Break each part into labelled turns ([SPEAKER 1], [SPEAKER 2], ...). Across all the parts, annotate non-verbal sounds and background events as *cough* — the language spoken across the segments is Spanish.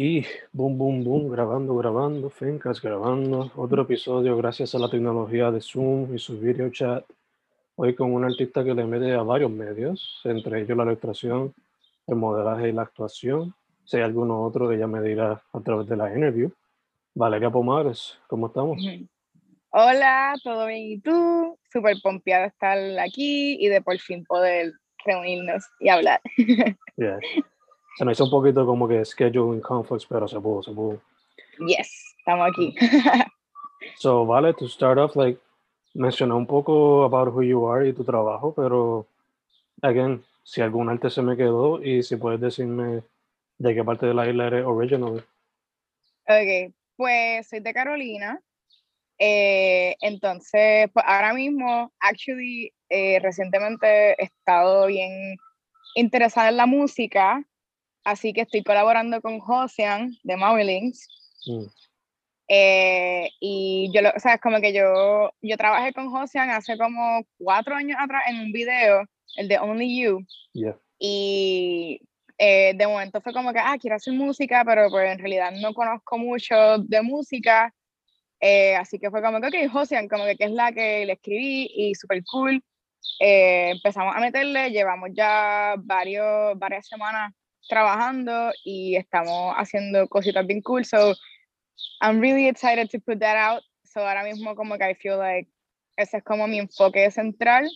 [SPEAKER 1] Y boom, boom, boom, grabando, grabando, Fencas grabando. Otro episodio gracias a la tecnología de Zoom y su video chat. Hoy con un artista que le mete a varios medios, entre ellos la ilustración, el modelaje y la actuación. Si hay alguno otro, ella me dirá a través de la interview. Valeria Pomares, ¿cómo estamos?
[SPEAKER 2] Hola, ¿todo bien? ¿Y tú? Súper pompeada estar aquí y de por fin poder reunirnos y hablar.
[SPEAKER 1] Yeah. Se me hizo un poquito como que scheduling conflicts, pero se pudo, se pudo.
[SPEAKER 2] Yes, estamos aquí.
[SPEAKER 1] So, vale, to start off, like, mencioné un poco about who you are y tu trabajo, pero, again, si algún arte se me quedó y si puedes decirme de qué parte de la isla eres original.
[SPEAKER 2] ok, pues soy de Carolina. Eh, entonces, pues ahora mismo, actually, eh, recientemente he estado bien interesada en la música, así que estoy colaborando con Josian de Maui Links.
[SPEAKER 1] Mm,
[SPEAKER 2] Eh, y yo, lo, o sea, es como que yo, yo trabajé con Josian hace como cuatro años atrás en un video, el de Only You,
[SPEAKER 1] yeah.
[SPEAKER 2] y eh, de momento fue como que, ah, quiero hacer música, pero pues en realidad no conozco mucho de música, eh, así que fue como que, ok, Josian, como que, que es la que le escribí y súper cool. Eh, empezamos a meterle, llevamos ya varios, varias semanas trabajando y estamos haciendo cositas bien cool, so I'm really excited to put that out. So ahora mismo como que I feel like ese es como mi enfoque central,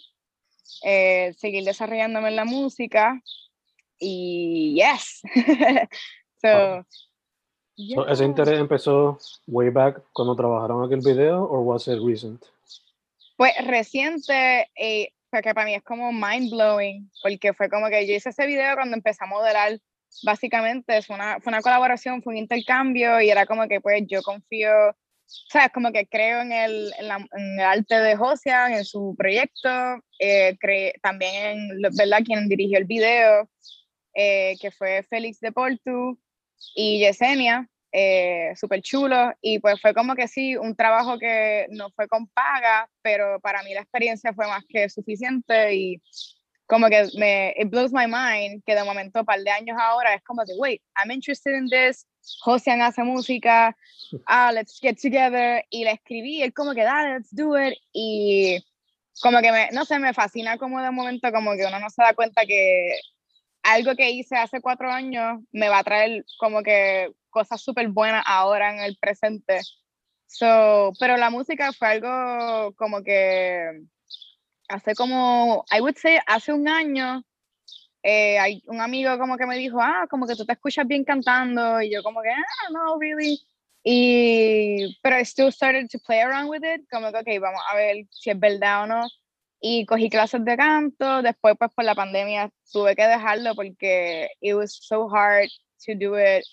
[SPEAKER 2] eh, seguir desarrollándome en la música y yes. *laughs* so,
[SPEAKER 1] So, ¿Ese
[SPEAKER 2] yeah.
[SPEAKER 1] interés empezó way back cuando trabajaron aquel video o was it recent?
[SPEAKER 2] Pues reciente, eh, porque para mí es como mind blowing, porque fue como que yo hice ese video cuando empecé a modelar. Básicamente fue una, fue una colaboración, fue un intercambio y era como que pues yo confío, sabes, como que creo en el, en la- en el arte de Josian, en su proyecto, eh, cre- también en, ¿verdad?, quien dirigió el video, eh, que fue Félix de Portu y Yesenia, eh, súper chulo, y pues fue como que sí, un trabajo que no fue con paga, pero para mí la experiencia fue más que suficiente y como que me, it blows my mind que de momento, un par de años ahora, es como que, wait, I'm interested in this, Josian hace música, ah, let's get together, y le escribí, él como que, dale, let's do it, y como que me, no sé, me fascina como de momento como que uno no se da cuenta que algo que hice hace cuatro años me va a traer como que cosas súper buenas ahora en el presente. So, pero la música fue algo como que hace como, I would say, hace un año, eh, hay un amigo como que me dijo, ah, como que tú te escuchas bien cantando, y yo como que, ah, no, really. Y, pero I still started to play around with it, como que, ok, vamos a ver si es verdad o no. Y cogí clases de canto, después pues por la pandemia tuve que dejarlo porque it was so hard to do it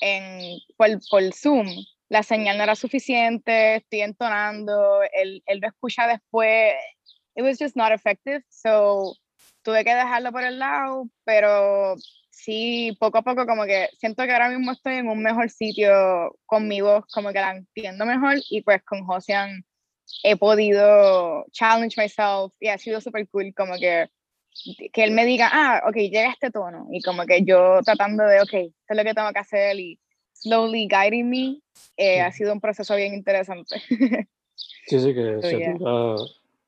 [SPEAKER 2] en, por, por Zoom. La señal no era suficiente, estoy entonando, él, él lo escucha después, it was just not effective, so tuve que dejarlo por el lado, pero sí, poco a poco como que siento que ahora mismo estoy en un mejor sitio con mi voz, como que la entiendo mejor y pues con Josian he podido challenge myself y ha sido súper cool como que que él me diga, ah, ok, llega este tono y como que yo tratando de, ok, esto es lo que tengo que hacer y slowly guiding me, eh, ha sido un proceso bien interesante. *laughs*
[SPEAKER 3] sí, sí, que so,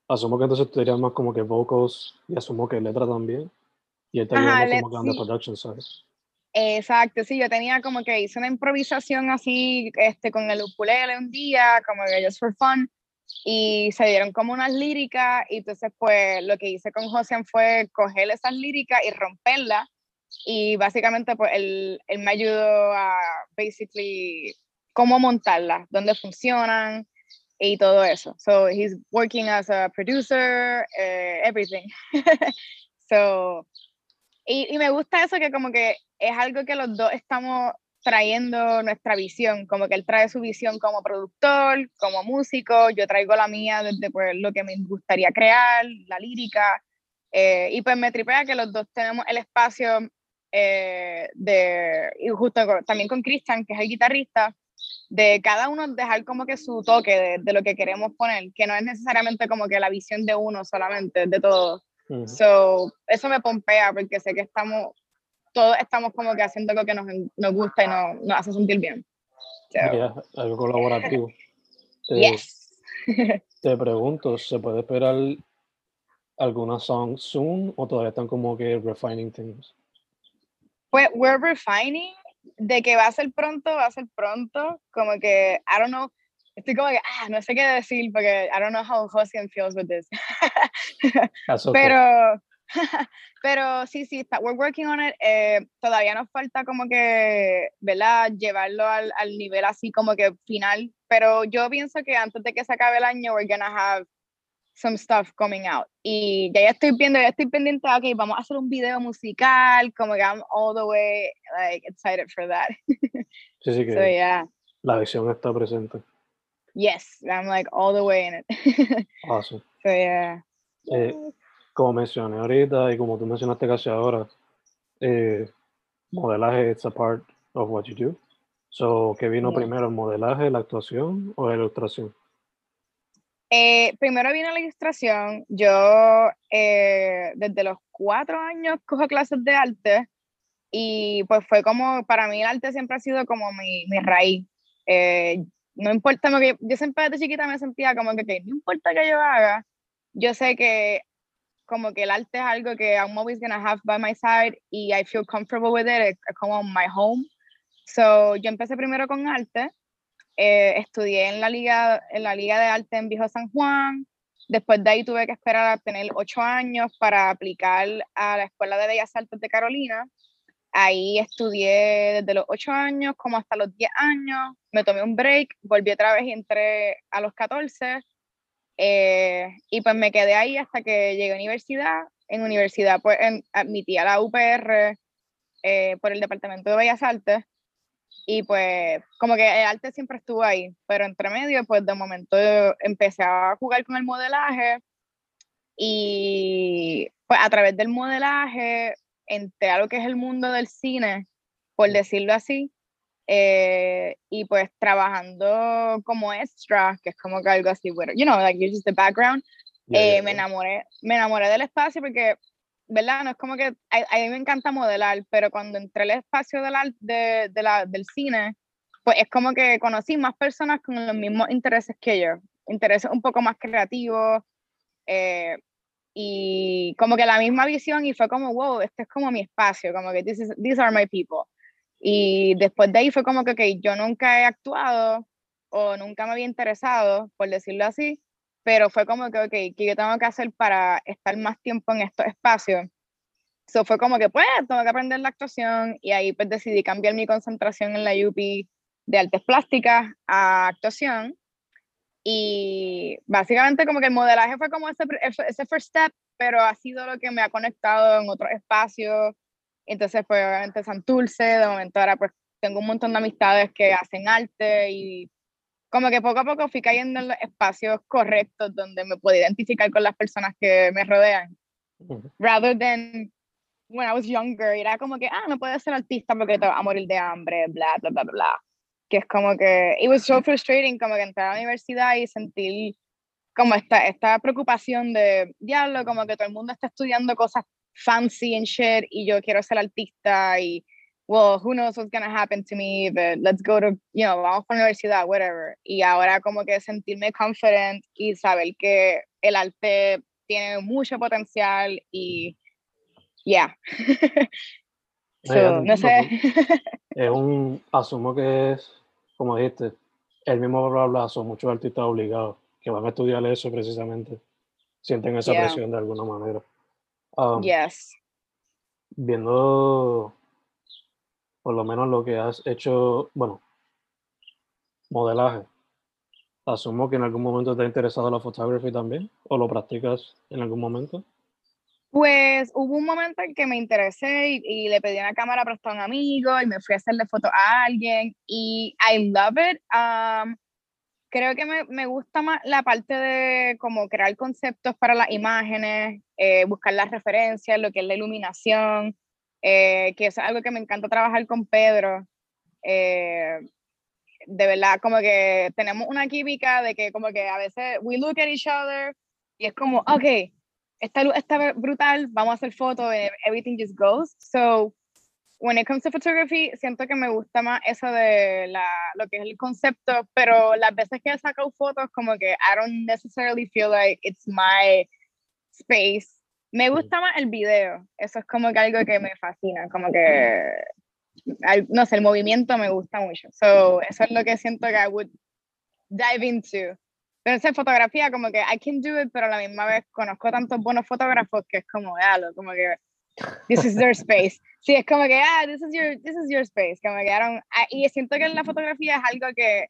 [SPEAKER 3] asumo que entonces tú dirías más como que vocals y asumo que letra también y él te ayuda como que sí. production ¿sabes?
[SPEAKER 2] Exacto, sí, yo tenía como que hice una improvisación así este, con el ukulele un día, como que just for fun, y se dieron como unas líricas, y entonces pues lo que hice con José fue coger esas líricas y romperlas, y básicamente pues él, él me ayudó a, basically, cómo montarlas, dónde funcionan, y todo eso. So he's working as a producer, uh, everything. *laughs* so, y, y, me gusta eso que como que es algo que los dos estamos trayendo nuestra visión, como que él trae su visión como productor, como músico, yo traigo la mía desde pues, lo que me gustaría crear, la lírica, eh, y pues me tripea que los dos tenemos el espacio eh, de, y justo también con Christian, que es el guitarrista, de cada uno dejar como que su toque de, de, lo que queremos poner, que no es necesariamente como que la visión de uno solamente, de todos. So, eso me pompea porque sé que estamos todos estamos como que haciendo algo que nos, nos gusta y nos, nos, hace sentir bien.
[SPEAKER 3] algo colaborativo. *laughs*
[SPEAKER 2] te, yes. *laughs*
[SPEAKER 3] te pregunto, ¿se puede esperar alguna song soon o todavía están como que refining things?
[SPEAKER 2] Pues we're refining, de que va a ser pronto, va a ser pronto, como que, I don't know, estoy como que, ah, no sé qué decir porque I don't know how Josian feels with this. *laughs* Pero *laughs* Pero sí, sí, está, we're working on it. Eh, todavía nos falta como que, ¿verdad? Llevarlo al, al, nivel así como que final. Pero yo pienso que antes de que se acabe el año, we're gonna have some stuff coming out. Y ya, ya estoy viendo, ya estoy pendiente, ok, vamos a hacer un video musical, como que I'm all the way, like, excited for that. *laughs*
[SPEAKER 3] Sí, sí, que
[SPEAKER 2] so, yeah.
[SPEAKER 3] la visión está presente.
[SPEAKER 2] Yes, I'm like all the way in
[SPEAKER 3] it. *laughs* awesome.
[SPEAKER 2] So, yeah.
[SPEAKER 3] Eh, como mencioné ahorita y como tú mencionaste casi ahora, eh, modelaje es a part of what you do. So, ¿qué vino primero, el modelaje, la actuación o la ilustración?
[SPEAKER 2] Eh, primero vino la ilustración. Yo eh, desde los cuatro años cojo clases de arte y pues fue como, para mí el arte siempre ha sido como mi, mi raíz. no importa yo siempre desde chiquita me sentía como que, que no importa que yo haga, yo sé que como que el arte es algo que I'm always gonna have by my side y I feel comfortable with it, es como my home. So, yo empecé primero con arte, eh, estudié en la, liga, en la Liga de Arte en Viejo San Juan, después de ahí tuve que esperar a tener ocho años para aplicar a la Escuela de Bellas Artes de Carolina. Ahí estudié desde los ocho años como hasta los diez años, me tomé un break, volví otra vez y entré a los 14 eh, y pues me quedé ahí hasta que llegué a universidad. En universidad pues admití a la UPR eh, por el Departamento de Bellas Artes. Y pues como que el arte siempre estuvo ahí, pero entre medio pues de momento empecé a jugar con el modelaje y pues a través del modelaje entré a lo que es el mundo del cine, por decirlo así, eh, y pues trabajando como extra, que es como que algo así, bueno, you know, like you're just the background, eh, me enamoré, me enamoré del espacio porque, ¿verdad? No es como que a, a mí me encanta modelar, pero cuando entré al espacio del, de, de la, del cine, pues es como que conocí más personas con los mismos intereses que yo, intereses un poco más creativos, eh, y como que la misma visión y fue como, wow, este es como mi espacio, como que this is, these are my people. Y después de ahí fue como que, okay, yo nunca he actuado o nunca me había interesado, por decirlo así, pero fue como que, ok, ¿qué yo tengo que hacer para estar más tiempo en estos espacios? Eso fue como que, pues, tengo que aprender la actuación y ahí pues decidí cambiar mi concentración en la UP de artes plásticas a actuación. Y básicamente como que el modelaje fue como ese, ese first step, pero ha sido lo que me ha conectado en otros espacios entonces, pues obviamente Santurce, de momento ahora pues tengo un montón de amistades que hacen arte y como que poco a poco fui cayendo en los espacios correctos donde me puedo identificar con las personas que me rodean. Rather than when I was younger, era como que, ah, no puedes ser artista porque te vas a morir de hambre, bla, bla, bla, bla. Que es como que, it was so frustrating como que entrar a la universidad y sentir como esta, esta preocupación de, diablo, como que todo el mundo está estudiando cosas fancy and shit y yo quiero ser artista y, well, who knows what's gonna happen to me, but let's go to, you know, vamos a la universidad, whatever. Y ahora como que sentirme confident y saber que el arte tiene mucho potencial y, yeah. *laughs* so, no sé. *laughs*
[SPEAKER 1] es un, asumo que es, como dijiste, el mismo bla bla, son muchos artistas obligados que van a estudiar eso precisamente, sienten esa presión de alguna manera.
[SPEAKER 2] Um, yes.
[SPEAKER 1] Viendo por lo menos lo que has hecho, bueno, modelaje. Asumo que en algún momento te ha interesado la fotografía también, o lo practicas en algún momento.
[SPEAKER 2] Pues hubo un momento en que me interesé y, le pedí una cámara prestada a un amigo y me fui a hacerle foto a alguien y I love it. Um, creo que me, me, gusta más la parte de como crear conceptos para las imágenes, eh, buscar las referencias, lo que es la iluminación, eh, que es algo que me encanta trabajar con Pedro. Eh, de verdad, como que tenemos una química de que como que a veces we look at each other y es como, ok, esta luz está brutal, vamos a hacer fotos, everything just goes. So, when it comes to photography, siento que me gusta más eso de la, lo que es el concepto, pero las veces que he sacado fotos, como que I don't necessarily feel like it's my space me gusta más el video, eso es como que algo que me fascina, como que, no sé, el movimiento me gusta mucho. So, eso es lo que siento que I would dive into. Pero esa fotografía, como que I can do it, pero a la misma vez conozco tantos buenos fotógrafos que es como, algo, como que, this is their space. Sí, es como que, ah, this is your, this is your space. Como que, y siento que en la fotografía es algo que,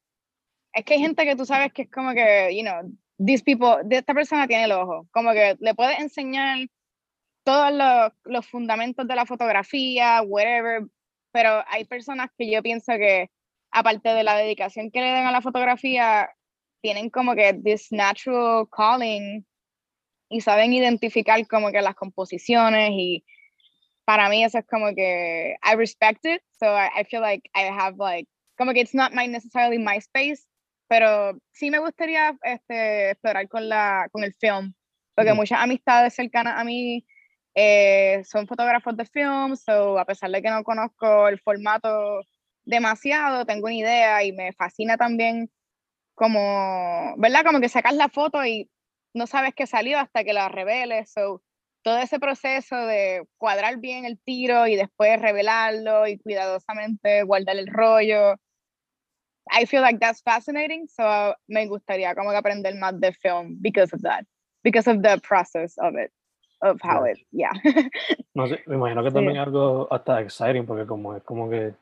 [SPEAKER 2] es que hay gente que tú sabes que es como que, you know, these people, esta persona tiene el ojo, como que le puedes enseñar todos los, los, fundamentos de la fotografía, whatever, pero hay personas que yo pienso que, aparte de la dedicación que le den a la fotografía, tienen como que this natural calling y saben identificar como que las composiciones y para mí eso es como que I respect it, so I, I feel like I have like, como que it's not my necessarily my space, pero sí me gustaría este, explorar con, la, con el film, porque muchas amistades cercanas a mí eh, son fotógrafos de film, so a pesar de que no conozco el formato demasiado, tengo una idea y me fascina también como, ¿verdad? Como que sacas la foto y no sabes qué salió hasta que la reveles, so todo ese proceso de cuadrar bien el tiro y después revelarlo y cuidadosamente guardar el rollo. I feel like that's fascinating, so me gustaría como que aprender más de film because of that, because of the process of it of how it, yeah. *laughs*
[SPEAKER 1] no sé, me imagino que también algo hasta exciting porque como es como que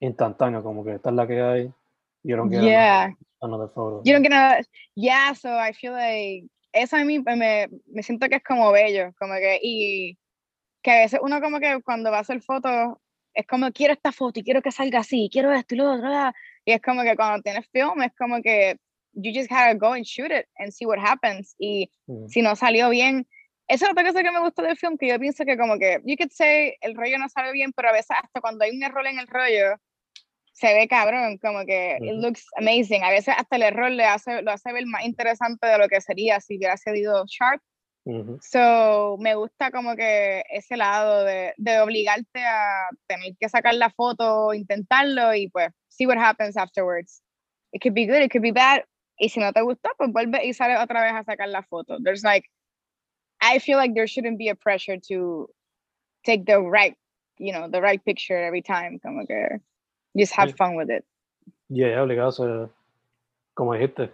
[SPEAKER 1] instantáneo, como que esta es la que hay, you don't get
[SPEAKER 2] yeah.
[SPEAKER 1] another photo.
[SPEAKER 2] You don't get another, yeah, so I feel like eso a mí me, me siento que es como bello, como que, y que a veces uno como que cuando va a hacer fotos, es como quiero esta foto y quiero que salga así, quiero esto y lo otro, y es como que cuando tienes film es como que you just gotta go and shoot it and see what happens, y mm. si no salió bien, esa es otra cosa que me gusta del film, que yo pienso que como que, you could say, el rollo no sale bien, pero a veces hasta cuando hay un error en el rollo, se ve cabrón, como que it looks amazing. A veces hasta el error le hace, lo hace ver más interesante de lo que sería si hubiera sido sharp. So, me gusta como que ese lado de, de, obligarte a tener que sacar la foto, intentarlo y pues see what happens afterwards. It could be good, it could be bad. Y si no te gustó, pues vuelve y sale otra vez a sacar la foto. There's like I feel like there shouldn't be a pressure to take the right, you know, the right picture every time. Como que just have fun with it.
[SPEAKER 1] Yeah, obligado como dijiste,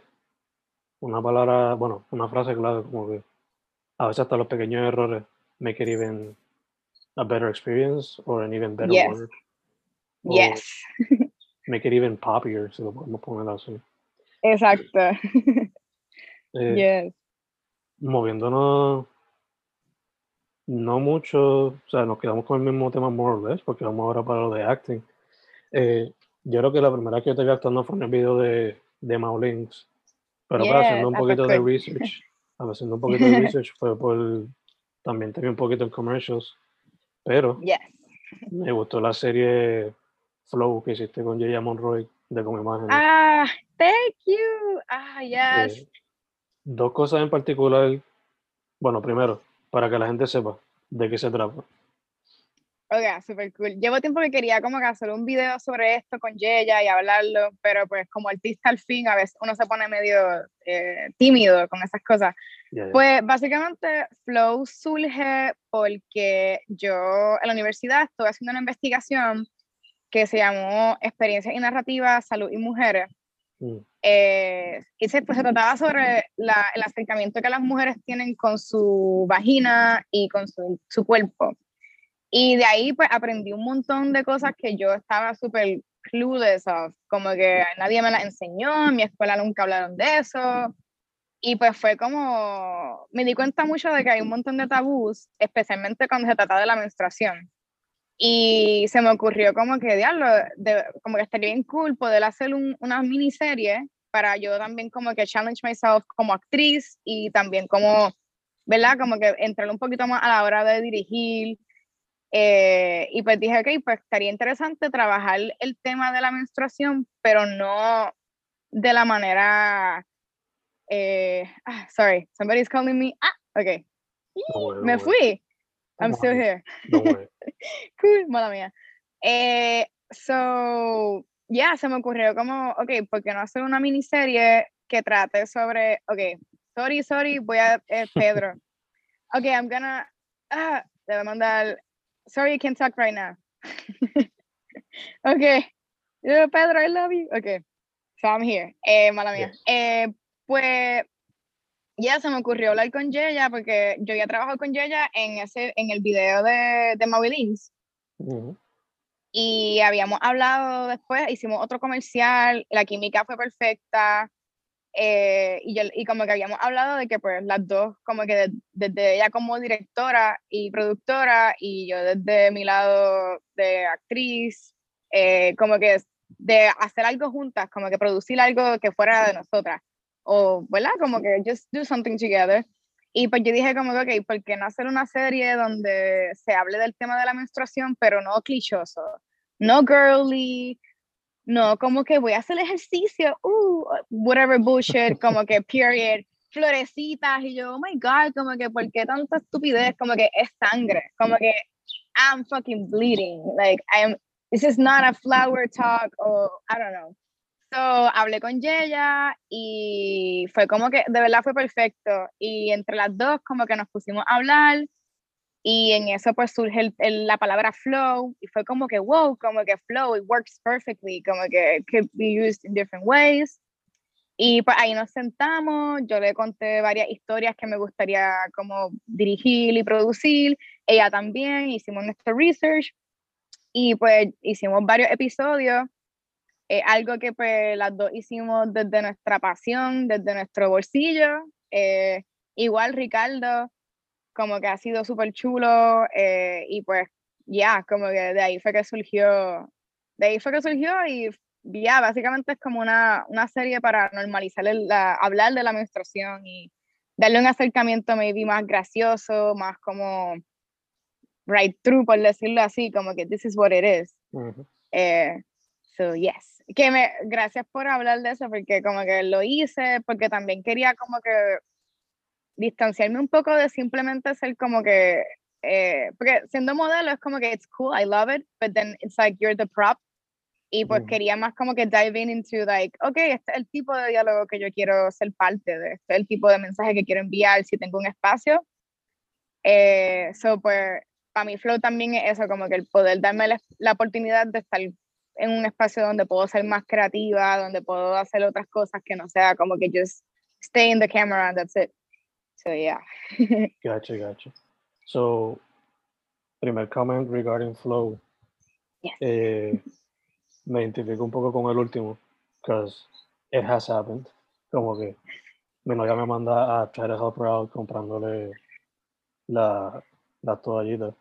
[SPEAKER 1] una palabra, bueno, una frase clave, como que a veces hasta los pequeños errores make it even a better experience or an even better
[SPEAKER 2] yes.
[SPEAKER 1] work.
[SPEAKER 2] Yes. *laughs*
[SPEAKER 1] make it even poppier, si lo podemos poner así.
[SPEAKER 2] Exacto. *laughs*
[SPEAKER 1] Eh,
[SPEAKER 2] yes.
[SPEAKER 1] Moviéndonos no mucho, o sea, nos quedamos con el mismo tema more or less, porque vamos ahora para lo de acting. Eh, yo creo que la primera que yo te vi actuando fue en el video de, de Maulings, pero haciendo un poquito de research, haciendo un poquito de research fue por, también tenía un poquito en commercials, pero me gustó la serie Flow que hiciste con Jaya Monroy de como imagen.
[SPEAKER 2] Ah, thank you. Ah, yes.
[SPEAKER 1] dos cosas en particular. Bueno, primero, para que la gente sepa de qué se trata.
[SPEAKER 2] Ok, super cool. Llevo tiempo que quería como que hacer un video sobre esto con Yeya y hablarlo, pero pues como artista al fin a veces uno se pone medio eh, tímido con esas cosas.
[SPEAKER 1] Ya, ya.
[SPEAKER 2] Pues básicamente Flow surge porque yo en la universidad estuve haciendo una investigación que se llamó Experiencias y Narrativas, Salud y Mujeres.
[SPEAKER 1] Mm,
[SPEAKER 2] Eh, y se, pues, se trataba sobre la- el acercamiento que las mujeres tienen con su vagina y con su, su cuerpo. Y de ahí pues aprendí un montón de cosas que yo estaba súper clueless of, como que nadie me las enseñó, en mi escuela nunca hablaron de eso. Y pues fue como, me di cuenta mucho de que hay un montón de tabús, especialmente cuando se trata de la menstruación. Y se me ocurrió como que, diablo, de- como que estaría bien cool poder hacer un- una miniserie para yo también como que challenge myself como actriz y también como, ¿verdad? Como que entrar un poquito más a la hora de dirigir. Eh, y pues dije, ok, pues estaría interesante trabajar el tema de la menstruación, pero no de la manera, eh, ah, sorry, somebody's calling me, ah, ok,
[SPEAKER 1] don't worry,
[SPEAKER 2] me fui, I'm still here
[SPEAKER 1] worry. *laughs*
[SPEAKER 2] cool, mala mía. Eh, so, ya, se me ocurrió como, ok, ¿por qué no hacer una miniserie que trate sobre, ok, sorry, sorry, voy a, eh, *laughs* Pedro. Ok, I'm gonna, ah, le voy a mandar, sorry, I can't talk right now. *laughs* ok, eh, Pedro, I love you. Ok, so I'm here. Eh, mala mía.
[SPEAKER 1] Yes.
[SPEAKER 2] Eh, pues, ya se me ocurrió hablar con Yeya porque yo ya trabajo con Yeya en ese en el video de, de Maui Links
[SPEAKER 1] Ujú.
[SPEAKER 2] y habíamos hablado después, hicimos otro comercial, la química fue perfecta eh, y, yo, y como que habíamos hablado de que pues las dos, como que de- desde ella como directora y productora y yo desde mi lado de actriz, eh, como que de hacer algo juntas, como que producir algo que fuera de nosotras o, ¿verdad? Como que just do something together. Y pues yo dije como que, ok, ¿por qué no hacer una serie donde se hable del tema de la menstruación, pero no clichoso? No girly, no como que voy a hacer ejercicio, uh, whatever bullshit, como que period, florecitas, y yo, oh my god, como que, ¿por qué tanta estupidez? Como que es sangre, como que I'm fucking bleeding, like, I am, this is not a flower talk, o I don't know. So, hablé con Yeya y fue como que de verdad fue perfecto. Y entre las dos como que nos pusimos a hablar y en eso pues surge el- el- la palabra flow y fue como que wow, como que flow, it works perfectly, como que it could be used in different ways. Y pues ahí nos sentamos, yo le conté varias historias que me gustaría como dirigir y producir, ella también, hicimos nuestro research y pues hicimos varios episodios eh, algo que pues las dos hicimos desde nuestra pasión, desde nuestro bolsillo. eh, igual Ricardo, como que ha sido súper chulo eh, y pues ya, como que de ahí fue que surgió, de ahí fue que surgió y ya, básicamente es como una, una serie para normalizar, el, la, hablar de la menstruación y darle un acercamiento maybe más gracioso, más como right through, por decirlo así, como que this is what it is.
[SPEAKER 1] Ujú.
[SPEAKER 2] Eh, so, yes. Que me, gracias por hablar de eso, porque como que lo hice, porque también quería como que distanciarme un poco de simplemente ser como que, eh, porque siendo modelo es como que it's cool, I love it, but then it's like you're the prop. Y pues
[SPEAKER 1] Ujú.
[SPEAKER 2] quería más como que dive in into like, ok, este es el tipo de diálogo que yo quiero ser parte de, este es el tipo de mensaje que quiero enviar si tengo un espacio. Eh, so, pues, para mí Flow también es eso, como que el poder darme la, la oportunidad de estar en un espacio donde puedo ser más creativa, donde puedo hacer otras cosas que no sea como que just stay in the camera and that's it. So, yeah. *laughs*
[SPEAKER 1] Gotcha, gotcha. So, primer comment regarding flow.
[SPEAKER 2] Yes.
[SPEAKER 1] Eh, me identifico un poco con el último, because it has happened. Como que mi novia me manda a try to help her out comprándole la, las toallitas.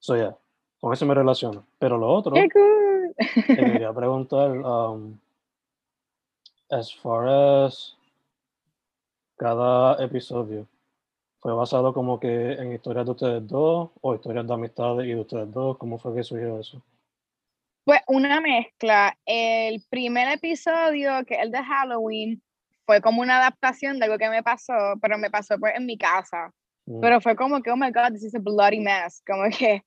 [SPEAKER 1] So, yeah, con eso me relaciono. Pero lo otro,
[SPEAKER 2] ¡Qué cool!
[SPEAKER 1] te quería preguntar, um, as far as cada episodio, ¿fue basado como que en historias de ustedes dos o historias de amistades y de ustedes dos? ¿Cómo fue que surgió eso?
[SPEAKER 2] Pues una mezcla. El primer episodio, que es el de Halloween, fue como una adaptación de algo que me pasó, pero me pasó pues, en mi casa. Mm. Pero fue como que, oh my God, this is a bloody mess. Como que,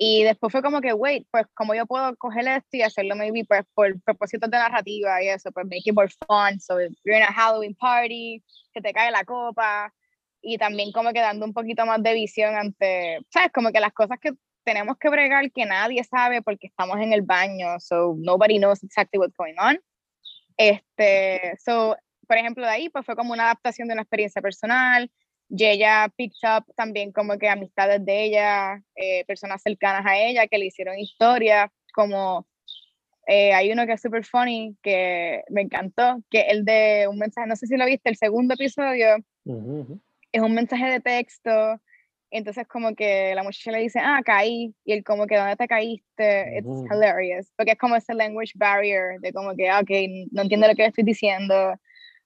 [SPEAKER 2] y después fue como que, wait, pues como yo puedo coger esto y hacerlo maybe pues por propósitos de narrativa y eso, pues make it more fun. So you're in a Halloween party, que te cae la copa y también como que dando un poquito más de visión ante, ¿sabes? Como que las cosas que tenemos que bregar que nadie sabe porque estamos en el baño, so nobody knows exactly what's going on. Este, so, por ejemplo, de ahí pues fue como una adaptación de una experiencia personal, y ella picked up también como que amistades de ella, eh, personas cercanas a ella que le hicieron historia, como eh, hay uno que es super funny, que me encantó, que el de un mensaje, no sé si lo viste, el segundo episodio, es un mensaje de texto, entonces como que la muchacha le dice, ah, caí, y él como que, ¿dónde te caíste? It's hilarious, porque es como ese language barrier, de como que, ah, ok, no entiendo lo que estoy diciendo,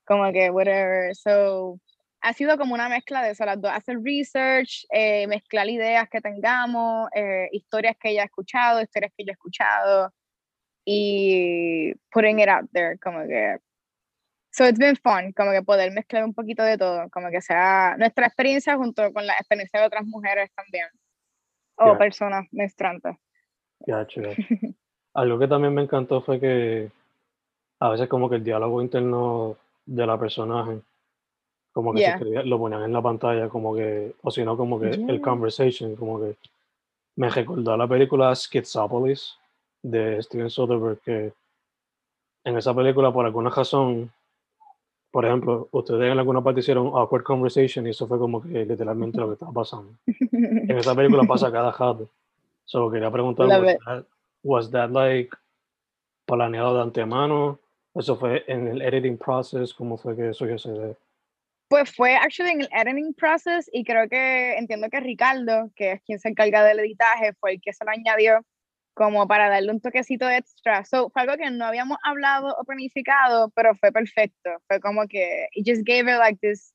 [SPEAKER 2] como que, whatever, so ha sido como una mezcla de eso, las dos, hacer research, eh, mezclar ideas que tengamos, eh, historias que ella ha escuchado, historias que yo he escuchado y putting it out there, como que... So it's been fun, como que poder mezclar un poquito de todo, como que sea nuestra experiencia junto con la experiencia de otras mujeres también, o personas menstruantes. *laughs*
[SPEAKER 1] Algo que también me encantó fue que a veces como que el diálogo interno de la personaje como que lo ponían en la pantalla, como que, o si no, como que el conversation, como que me recordó a la película Schizopolis de Steven Soderbergh, que en esa película, por alguna razón, por ejemplo, ustedes en alguna parte hicieron awkward conversation y eso fue como que literalmente lo que estaba pasando. en esa película pasa *laughs* cada rato. Solo quería preguntar, was that, was that like planeado de antemano? ¿Eso fue en el editing process? ¿Cómo fue que eso ya se
[SPEAKER 2] pues fue actually en el editing process y creo que entiendo que Ricardo, que es quien se encarga del editaje, fue el que se lo añadió como para darle un toquecito extra. So, fue algo que no habíamos hablado o planificado, pero fue perfecto. Fue como que it just gave it like this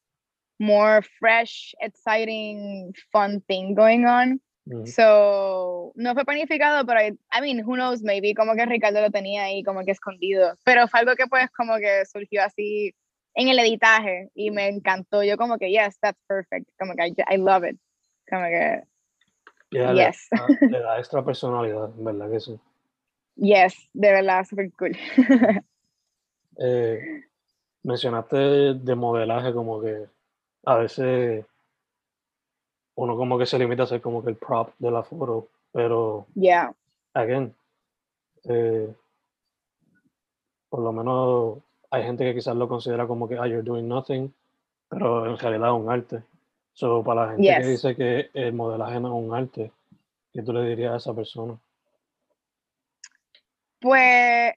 [SPEAKER 2] more fresh, exciting, fun thing going on. So, no fue planificado, pero I, I, mean, who knows, maybe como que Ricardo lo tenía ahí como que escondido. Pero fue algo que pues como que surgió así en el editaje y me encantó. Yo como que, yes, that's perfect. Como que, I, love it. Como que,
[SPEAKER 1] yes. Le, da extra personalidad, ¿verdad que sí?
[SPEAKER 2] Yes, de verdad, super cool. *laughs*
[SPEAKER 1] eh, mencionaste de modelaje como que a veces uno como que se limita a ser como que el prop de la foto, pero
[SPEAKER 2] yeah.
[SPEAKER 1] again, eh, por lo menos hay gente que quizás lo considera como que, ah, you're doing nothing, pero en realidad es un arte. So, para la gente que dice que el modelaje no es un arte, ¿qué tú le dirías a esa persona?
[SPEAKER 2] Pues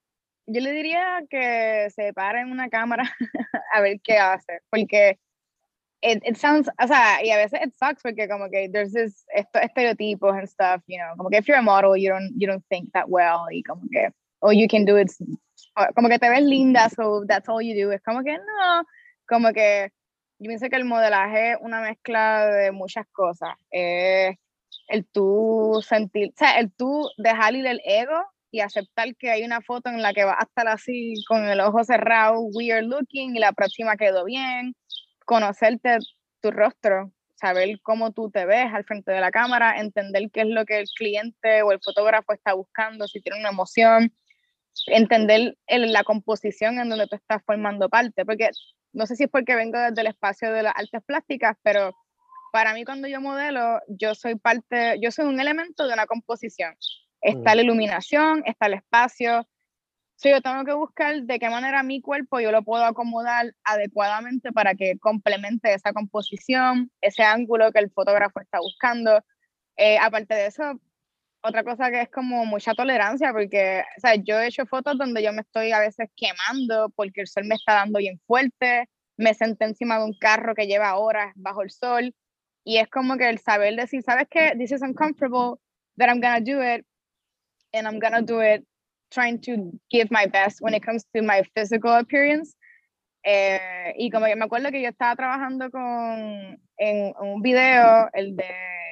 [SPEAKER 2] yo le diría que se pare en una cámara *laughs* a ver qué hace, porque it, it, sounds, o sea, y a veces it sucks porque como que there's this estos estereotipos and stuff, you know, como que if you're a model, you don't, you don't think that well, y como que, oh, you can do it como que te ves linda, so that's all you do. Es como que no, como que yo pienso que el modelaje es una mezcla de muchas cosas. Eh, el tú sentir, o sea, el tú dejar ir el ego y aceptar que hay una foto en la que vas a estar así con el ojo cerrado, weird looking, y la próxima quedó bien, conocerte tu rostro, saber cómo tú te ves al frente de la cámara, entender qué es lo que el cliente o el fotógrafo está buscando, si tiene una emoción, entender la composición en donde tú estás formando parte, porque no sé si es porque vengo desde el espacio de las artes plásticas, pero para mí cuando yo modelo, yo soy parte, yo soy un elemento de una composición. Está mm. la iluminación, está el espacio. yo tengo que buscar de qué manera mi cuerpo yo lo puedo acomodar adecuadamente para que complemente esa composición, ese ángulo que el fotógrafo está buscando. Eh, aparte de eso, otra cosa que es como mucha tolerancia, porque, o sea, yo he hecho fotos donde yo me estoy a veces quemando porque el sol me está dando bien fuerte, me senté encima de un carro que lleva horas bajo el sol, y es como que el saber decir, ¿sabes qué? This is uncomfortable, that I'm gonna do it, and I'm gonna do it trying to give my best when it comes to my physical appearance. Eh, y como que me acuerdo que yo estaba trabajando con, en un video, el de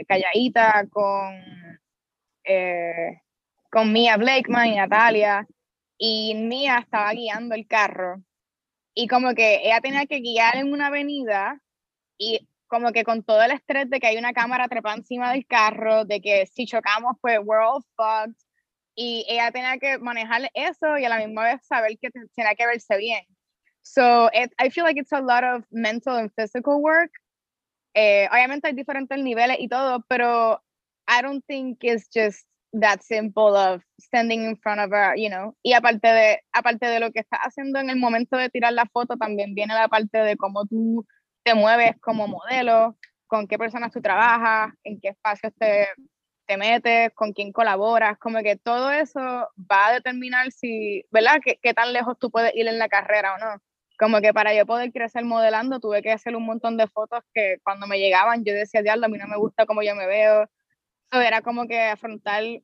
[SPEAKER 2] Calladita, con eh, con Mia Blakeman y Natalia, y Mia estaba guiando el carro y como que ella tenía que guiar en una avenida y como que con todo el estrés de que hay una cámara trepada encima del carro, de que si chocamos, pues we're all fucked. Y ella tenía que manejar eso y a la misma vez saber que tenía que verse bien. So it, I feel like it's a lot of mental and physical work. Eh, obviamente hay diferentes niveles y todo, pero I don't think it's just that simple of standing in front of her, you know. Y aparte de, aparte de lo que estás haciendo en el momento de tirar la foto, también viene la parte de cómo tú te mueves como modelo, con qué personas tú trabajas, en qué espacios te, te metes, con quién colaboras, como que todo eso va a determinar si, ¿verdad? Qué, qué tan lejos tú puedes ir en la carrera o no. Como que para yo poder crecer modelando tuve que hacer un montón de fotos que cuando me llegaban yo decía, diablo, a mí no me gusta cómo yo me veo, era como que afrontar el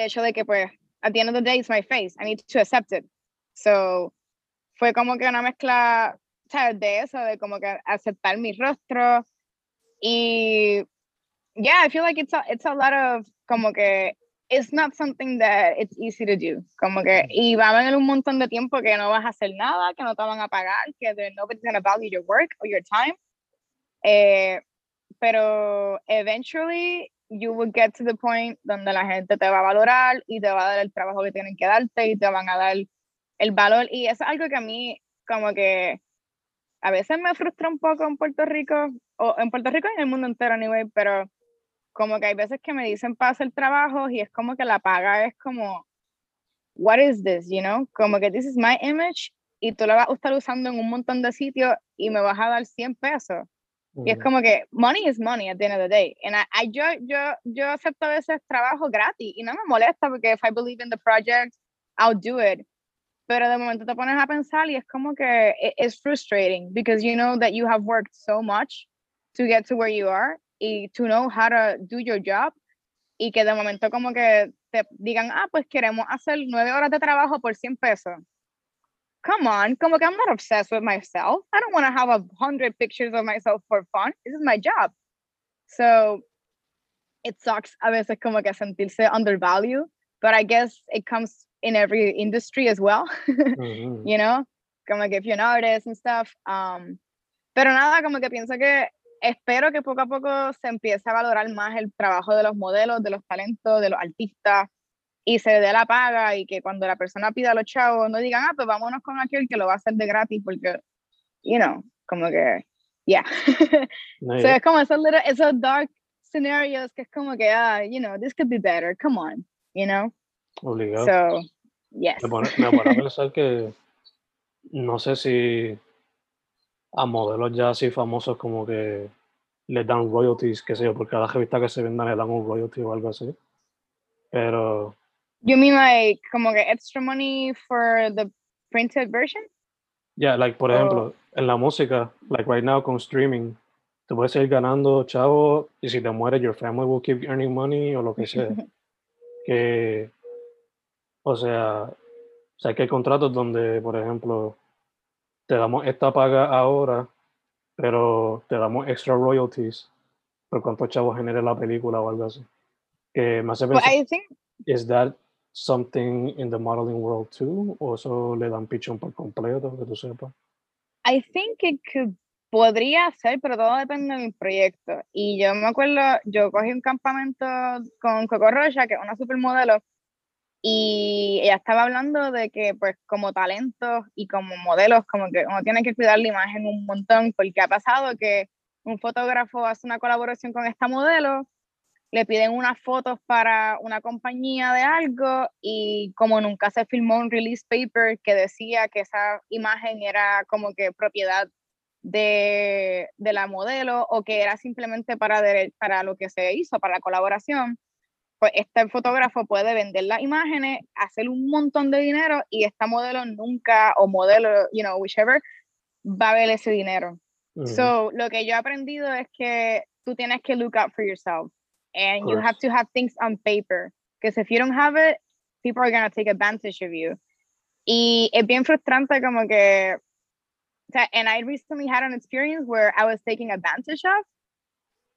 [SPEAKER 2] hecho de que, pues, at the end of the day, it's my face. I need to accept it. So, fue como que una mezcla, ¿sabes? De eso, de como que aceptar mi rostro. Y, yeah, I feel like it's a, it's a lot of, como que, it's not something that it's easy to do. Como que, y va a venir un montón de tiempo que no vas a hacer nada, que no te van a pagar, que nobody's gonna value your work or your time. Eh, pero eventually you will get to the point donde la gente te va a valorar y te va a dar el trabajo que tienen que darte y te van a dar el valor. Y es algo que a mí como que a veces me frustra un poco en Puerto Rico, o en Puerto Rico y en el mundo entero, anyway, pero como que hay veces que me dicen para hacer trabajo y es como que la paga es como, what is this, you know? Como que this is my image y tú la vas a estar usando en un montón de sitios y me vas a dar 100 pesos. Y es como que money is money at the end of the day. And I, I, yo, yo, yo acepto a veces trabajo gratis y no me molesta porque if I believe in the project, I'll do it. Pero de momento te pones a pensar y es como que it's frustrating because you know that you have worked so much to get to where you are y to know how to do your job y que de momento como que te digan, ah, pues queremos hacer nueve horas de trabajo por 100 pesos come on, como que I'm not obsessed with myself. I don't want to have a hundred pictures of myself for fun. This is my job. So it sucks a veces como que sentirse undervalued, but I guess it comes in every industry as well. *laughs* mm-hmm. You know, como que if you're an artist and stuff. Um, pero nada, como que pienso que espero que poco a poco se empiece a valorar más el trabajo de los modelos, de los talentos, de los artistas, y se dé la paga y que cuando la persona pida a los chavos no digan, ah, pues vámonos con aquel que lo va a hacer de gratis porque, you know, como que, yeah. *laughs* no, so es como esos, little, esos dark scenarios que es como que, ah, you know, this could be better, come on, you know.
[SPEAKER 1] Obligado.
[SPEAKER 2] So, yes.
[SPEAKER 1] Me pone, me pone a pensar que no sé si a modelos ya así famosos como que les dan royalties, qué sé yo, por cada revista que se venda le dan un royalty o algo así. Pero
[SPEAKER 2] You mean like como que extra money for the printed version?
[SPEAKER 1] Yeah, like por ejemplo, en la música, like right now con streaming, tú puedes seguir ganando chavo y si te mueres, your family will keep earning money o lo que sea. *laughs* que, o sea, o sea, que hay contratos donde, por ejemplo, te damos esta paga ahora, pero te damos extra royalties por cuánto chavos genere la película o algo así. Que me hace
[SPEAKER 2] pensar, well, I think...
[SPEAKER 1] is that something in the modeling world too? ¿O le dan pichón por completo, que tú sepas?
[SPEAKER 2] I think it could, podría ser, pero todo depende del proyecto. Y yo me acuerdo, yo cogí un campamento con Coco Rocha, que es una supermodelo, y ella estaba hablando de que pues como talentos y como modelos, como que uno tiene que cuidar la imagen un montón, porque ha pasado que un fotógrafo hace una colaboración con esta modelo le piden unas fotos para una compañía de algo y como nunca se filmó un release paper que decía que esa imagen era como que propiedad de, de la modelo o que era simplemente para, para lo que se hizo, para la colaboración, pues este fotógrafo puede vender las imágenes, hacer un montón de dinero y esta modelo nunca, o modelo, you know, whichever, va a ver ese dinero. So, lo que yo he aprendido es que tú tienes que look out for yourself and you have to have things on paper because if you don't have it people are going to take advantage of you y es bien frustrante como que and I recently had an experience where I was taking advantage of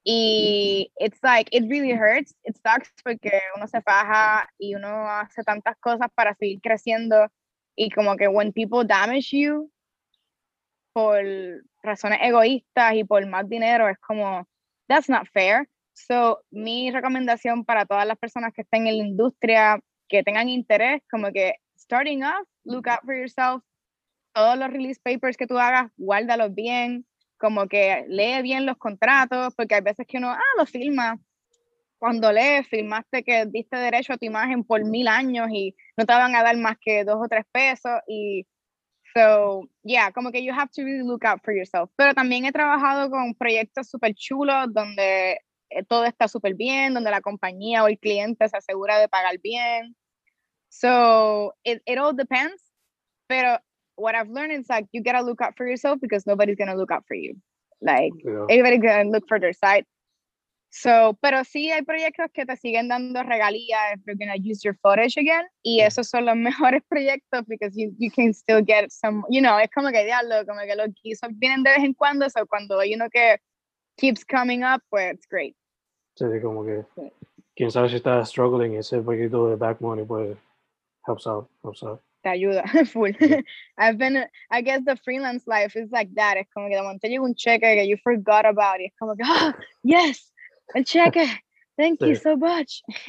[SPEAKER 2] y it's like it really hurts it sucks porque uno se faja y uno hace tantas cosas para seguir creciendo y como que when people damage you por razones egoístas y por más dinero, es como, that's not fair. So, mi recomendación para todas las personas que estén en la industria, que tengan interés, como que starting off, look out for yourself. Todos los release papers que tú hagas, guárdalos bien, como que lee bien los contratos, porque hay veces que uno, ah, lo filma. Cuando lees, filmaste que diste derecho a tu imagen por mil años y no te van a dar más que dos o tres pesos y So, yeah, como que you have to really look out for yourself. Pero también he trabajado con proyectos súper chulos donde eh, todo está súper bien, donde la compañía o el cliente se asegura de pagar bien. So, it, it all depends. Pero what I've learned is like, you gotta look out for yourself because nobody's gonna look out for you. Like, yeah. everybody's gonna look for their side. So, pero sí hay proyectos que te siguen dando regalías if you're gonna use your footage again. Y esos son los *laughs* mejores proyectos because you, you can still get some, you know, es como que diablo, como que los guisos vienen de vez en cuando, so cuando hay uno que keeps coming up, pues it's great.
[SPEAKER 1] Sí, como que quién sabe si está struggling ese poquito de back money, pues helps out, helps out.
[SPEAKER 2] Te ayuda, *laughs* full. I've been, I guess the freelance life is like that. Es como que de momento llega un cheque que you forgot about it. Es como que, ah, yes, el cheque. Thank you so much. *laughs*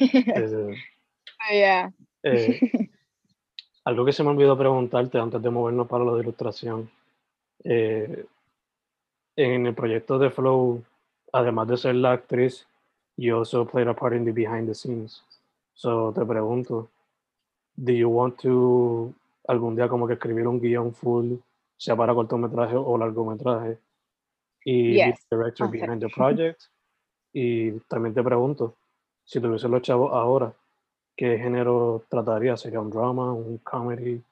[SPEAKER 2] yeah.
[SPEAKER 1] Eh, *laughs* algo que se me olvidó preguntarte antes de movernos para lo de ilustración. Eh, en el proyecto de Flow, además de ser la actriz, you also played a part in the behind the scenes. So te pregunto, do you want to algún día como que escribir un guion full, sea para cortometraje o largometraje? Y
[SPEAKER 2] yes.
[SPEAKER 1] director behind the *laughs* project. Y también te pregunto, si tuviese los chavos ahora, ¿qué género trataría? ¿Sería un drama, un comedy,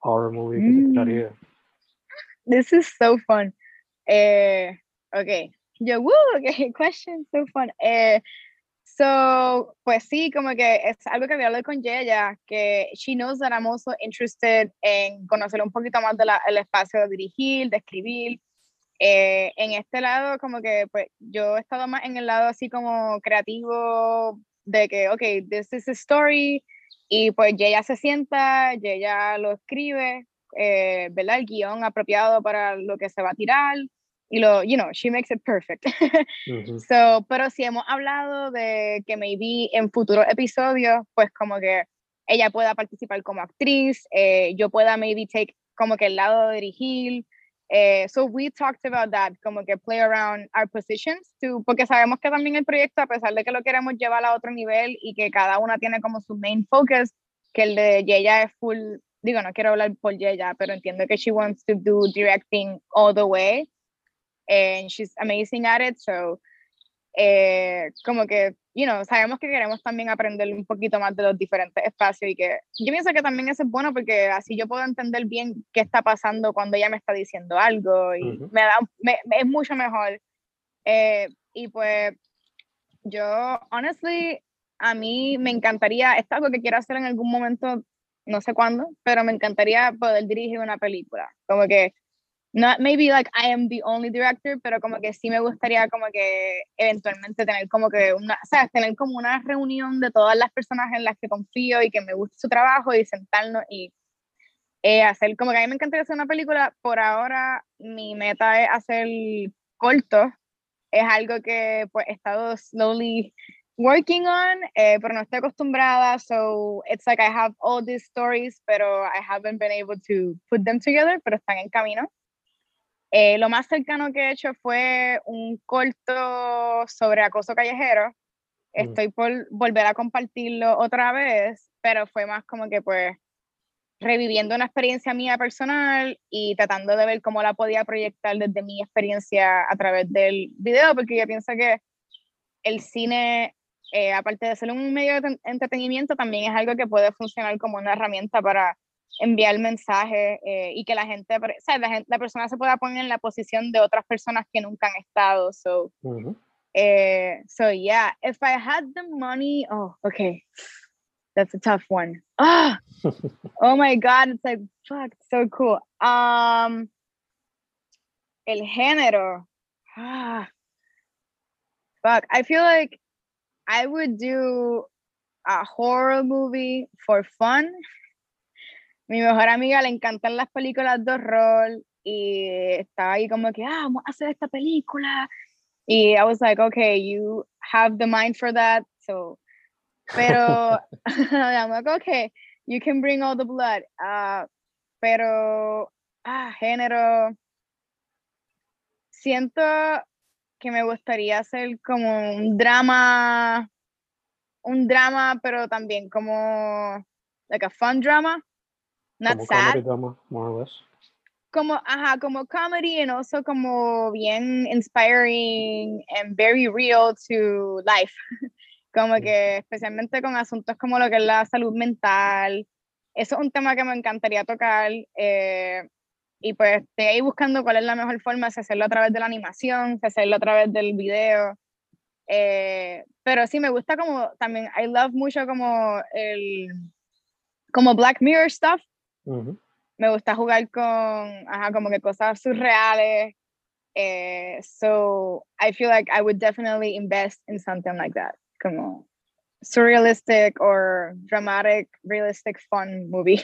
[SPEAKER 1] horror movie? ¿Qué mm. trataría?
[SPEAKER 2] This is so fun. Eh, okay. Yo, woo, *laughs* okay, question, so fun. Eh, so, pues sí, como que es algo que había hablado con Yeya, que she knows that I'm also interested en conocer un poquito más del el espacio de dirigir, de escribir. Eh, en este lado, como que pues yo he estado más en el lado así como creativo, de que, ok, this is a story, y pues ella se sienta, ella lo escribe, eh, ¿verdad? El guion apropiado para lo que se va a tirar, y lo, you know, she makes it perfect. *laughs* so, pero si hemos hablado de que maybe en futuros episodios, pues como que ella pueda participar como actriz, eh, yo pueda maybe take como que el lado de dirigir, eh, so we talked about that, como que play around our positions, to, porque sabemos que también el proyecto, a pesar de que lo queremos llevar a otro nivel y que cada una tiene como su main focus, que el de Yeya es full, digo, no quiero hablar por Yeya, pero entiendo que she wants to do directing all the way, and she's amazing at it, so eh, como que, you know, sabemos que queremos también aprender un poquito más de los diferentes espacios y que yo pienso que también eso es bueno porque así yo puedo entender bien qué está pasando cuando ella me está diciendo algo y me da, me, es mucho mejor. Eh, y pues yo, honestly, a mí me encantaría, es algo que quiero hacer en algún momento, no sé cuándo, pero me encantaría poder dirigir una película. Como que not maybe like I am the only director, pero como que sí me gustaría como que eventualmente tener como que una, sabes, tener como una reunión de todas las personas en las que confío y que me gusta su trabajo y sentarnos y eh, hacer como que a mí me encantaría hacer una película. Por ahora mi meta es hacer cortos. Es algo que pues he estado slowly working on, eh, pero no estoy acostumbrada. So it's like I have all these stories, pero I haven't been able to put them together, pero están en camino. Eh, lo más cercano que he hecho fue un corto sobre acoso callejero. Mm. Estoy por volver a compartirlo otra vez, pero fue más como que pues reviviendo una experiencia mía personal y tratando de ver cómo la podía proyectar desde mi experiencia a través del video, porque yo pienso que el cine, eh, aparte de ser un medio de entretenimiento, también es algo que puede funcionar como una herramienta para enviar mensajes eh, y que la gente, o sea, la, gente, la persona se pueda poner en la posición de otras personas que nunca han estado. So, eh, so yeah, if I had the money, oh, okay, that's a tough one. Ah, *laughs* oh my God, it's like, fuck, so cool. Um, el género, ah, fuck, I feel like I would do a horror movie for fun mi mejor amiga le encantan las películas de horror y estaba ahí como que, ah, vamos a hacer esta película. Y I was like, okay, you have the mind for that, so. Pero, *laughs* *laughs* I'm like, okay, you can bring all the blood. Uh, pero, ah, género. Siento que me gustaría hacer como un drama, un drama, pero también como, like a fun drama, not
[SPEAKER 1] Como
[SPEAKER 2] sad.
[SPEAKER 1] comedy drama, more or less.
[SPEAKER 2] como, ajá, como comedy and also como bien inspiring and very real to life. *laughs* Como que especialmente con asuntos como lo que es la salud mental. Eso es un tema que me encantaría tocar. eh, y pues estoy ahí buscando cuál es la mejor forma, si hacerlo a través de la animación, si hacerlo a través del video. Eh, pero sí, me gusta como también, I love mucho como el, como Black Mirror stuff
[SPEAKER 1] Ujú.
[SPEAKER 2] me gusta jugar con, ajá, como que cosas surreales. Eh, so I feel like I would definitely invest in something like that, como surrealistic or dramatic, realistic, fun movie.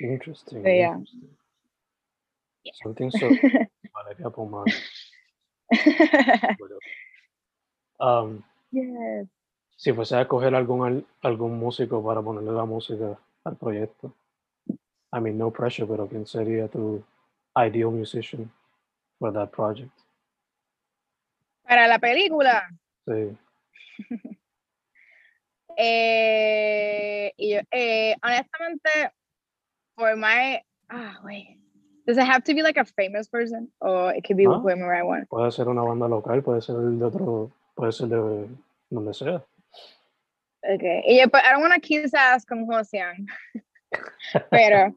[SPEAKER 1] Interesting. *laughs*
[SPEAKER 2] So, yeah.
[SPEAKER 1] interesting. Something so Valeria Pomar. Um,
[SPEAKER 2] yes.
[SPEAKER 1] si fuese a coger algún al- algún músico para ponerle la música al proyecto, I mean no pressure, pero quién sería tu ideal musician for that project?
[SPEAKER 2] Para la película,
[SPEAKER 1] Sí. *laughs*
[SPEAKER 2] eh, y yo, eh, honestamente, for my, ah, wait, does it have to be like a famous person, or it could be
[SPEAKER 1] Ah.
[SPEAKER 2] whoever I want?
[SPEAKER 1] Puede ser una banda local, puede ser de otro, puede ser de donde sea.
[SPEAKER 2] Okay. Y yo, but I don't want to kiss ass con Josian. *laughs* Pero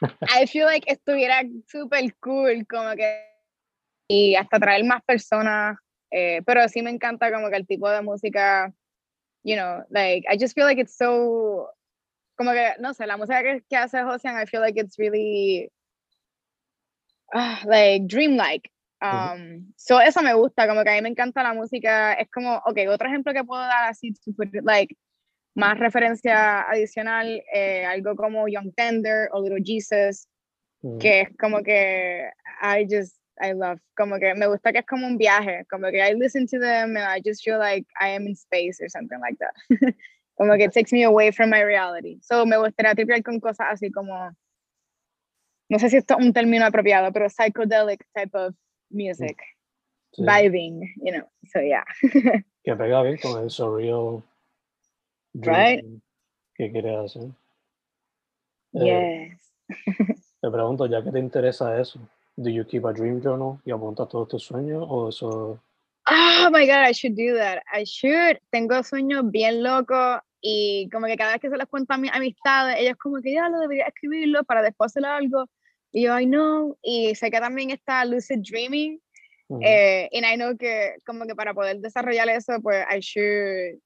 [SPEAKER 2] *laughs* I feel like estuviera súper cool, como que. Y hasta traer más personas. eh, pero sí me encanta como que el tipo de música. You know, like, I just feel like it's so. Como que, no sé, la música que, que hace Josian, I feel like it's really. ah, like, dreamlike. Um, so eso me gusta, como que a mí me encanta la música. Es como, ok, otro ejemplo que puedo dar así, super, like, más referencia adicional, eh, algo como Young Tender o Little Jesus,
[SPEAKER 1] Mm,
[SPEAKER 2] que es como que I just, I love, como que me gusta que es como un viaje, como que I listen to them and I just feel like I am in space or something like that. *laughs* como que it takes me away from my reality. So me gustaría tripear con cosas así como, no sé si esto es un término apropiado, pero psychedelic type of music,
[SPEAKER 1] sí,
[SPEAKER 2] vibing, you know, so yeah. *laughs*
[SPEAKER 1] Que pega bien con el surreal
[SPEAKER 2] Right.
[SPEAKER 1] que quieres hacer. Eh,
[SPEAKER 2] yes. *laughs*
[SPEAKER 1] Te pregunto, ya que te interesa eso, do you keep a dream journal y apuntas todos tus sueños o eso?
[SPEAKER 2] Oh my God, I should do that. I should. Tengo sueños bien locos y como que cada vez que se los cuento a mis amistades, ellos como que ya lo debería escribirlo para después hacer algo. Y yo, I know. Y sé que también está lucid dreaming.
[SPEAKER 1] Ujú,
[SPEAKER 2] Eh, and I know que como que para poder desarrollar eso, pues I should,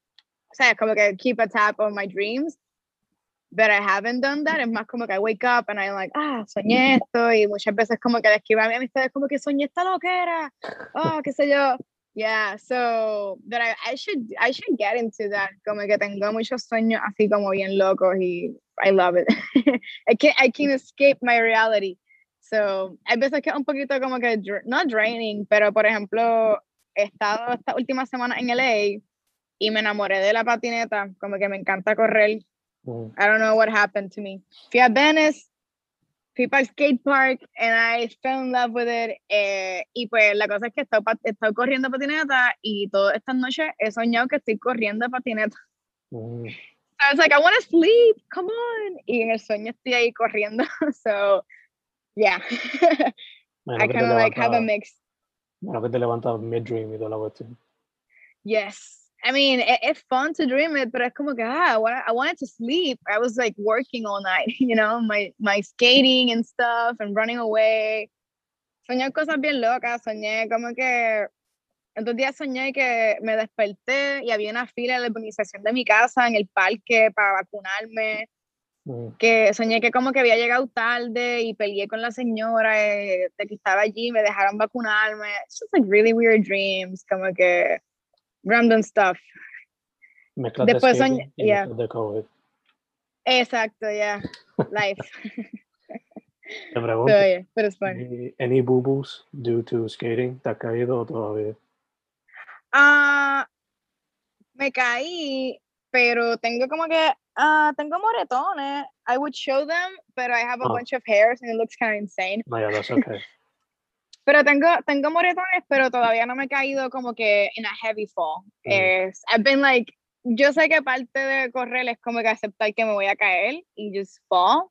[SPEAKER 2] o sea, como que keep a tab on my dreams. But I haven't done that. Es más como que I wake up and I'm like, ah, soñé esto. Y muchas veces como que le escribo a mis amistades como que soñé esta loquera. Oh, qué sé yo. Yeah, so, but I, I should, I should get into that. Como que tengo muchos sueños así como bien locos y I love it. *laughs* I can't, I can't escape my reality. So, hay veces que es un poquito como que, no draining, pero por ejemplo, he estado esta última semana en LA y me enamoré de la patineta, como que me encanta correr. I don't know what happened to me. Fui a Venice, fui para el skate park, and I fell in love with it. eh, y pues la cosa es que he estado, he estado corriendo patineta y todas estas noches he soñado que estoy corriendo patineta.
[SPEAKER 1] Mm,
[SPEAKER 2] I was like, I want to sleep, come on. Y en el sueño estoy ahí corriendo. *laughs* So, yeah. I kind of like have a mix.
[SPEAKER 1] menos que te levantas mid-dream y toda la cuestión.
[SPEAKER 2] Yes. I mean, it, it's fun to dream it, pero es como que, ah, I, wa- I wanted to sleep. I was like working all night, *laughs* you know, my, my skating and stuff and running away. Soñé cosas bien locas, soñé como que, estos días soñé que me desperté y había una fila de la urbanización de mi casa en el parque para vacunarme.
[SPEAKER 1] Mm,
[SPEAKER 2] que soñé que como que había llegado tarde y peleé con la señora eh, de que estaba allí, me dejaron vacunarme. It's just like really weird dreams, como que random stuff. Después
[SPEAKER 1] de
[SPEAKER 2] soñ- yeah.
[SPEAKER 1] de COVID.
[SPEAKER 2] Exacto, yeah. *laughs* Life.
[SPEAKER 1] Te pregunto,
[SPEAKER 2] So, yeah, but it's fun.
[SPEAKER 1] any, any boo-boos due to skating? ¿Te has caído todavía?
[SPEAKER 2] Ah, me caí, pero tengo como que, ah, tengo moretones. I would show them, but I have a
[SPEAKER 1] Oh.
[SPEAKER 2] bunch of hairs and it looks kind of insane.
[SPEAKER 1] No, yeah, that's okay.
[SPEAKER 2] Pero tengo, tengo moretones, pero todavía no me he caído como que in a heavy fall.
[SPEAKER 1] Mm.
[SPEAKER 2] Es, I've been like, yo sé que parte de correr es como que aceptar que me voy a caer y just fall.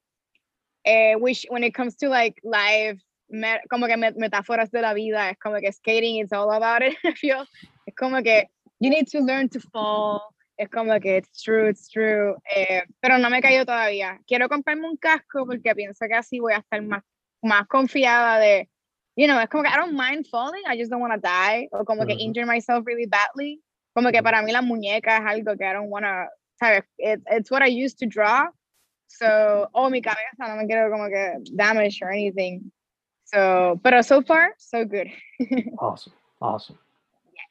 [SPEAKER 2] Eh, which when it comes to like live, me- como que met- metáforas de la vida, es como que skating is all about it, *laughs* I feel. Es como que you need to learn to fall. Es como que it's true, it's true. Eh, pero no me he caído todavía. Quiero comprarme un casco porque pienso que así voy a estar más, más confiada de, you know, como que I don't mind falling, I just don't want to die. O como que
[SPEAKER 1] Ujú.
[SPEAKER 2] injure myself really badly. Como que para mí la muñeca es algo que I don't want to, ¿sabes? It, it's what I used to draw. So, o mi cabeza, no me quiero como que damage or anything. So, pero so far, so good. *laughs*
[SPEAKER 1] Awesome, awesome.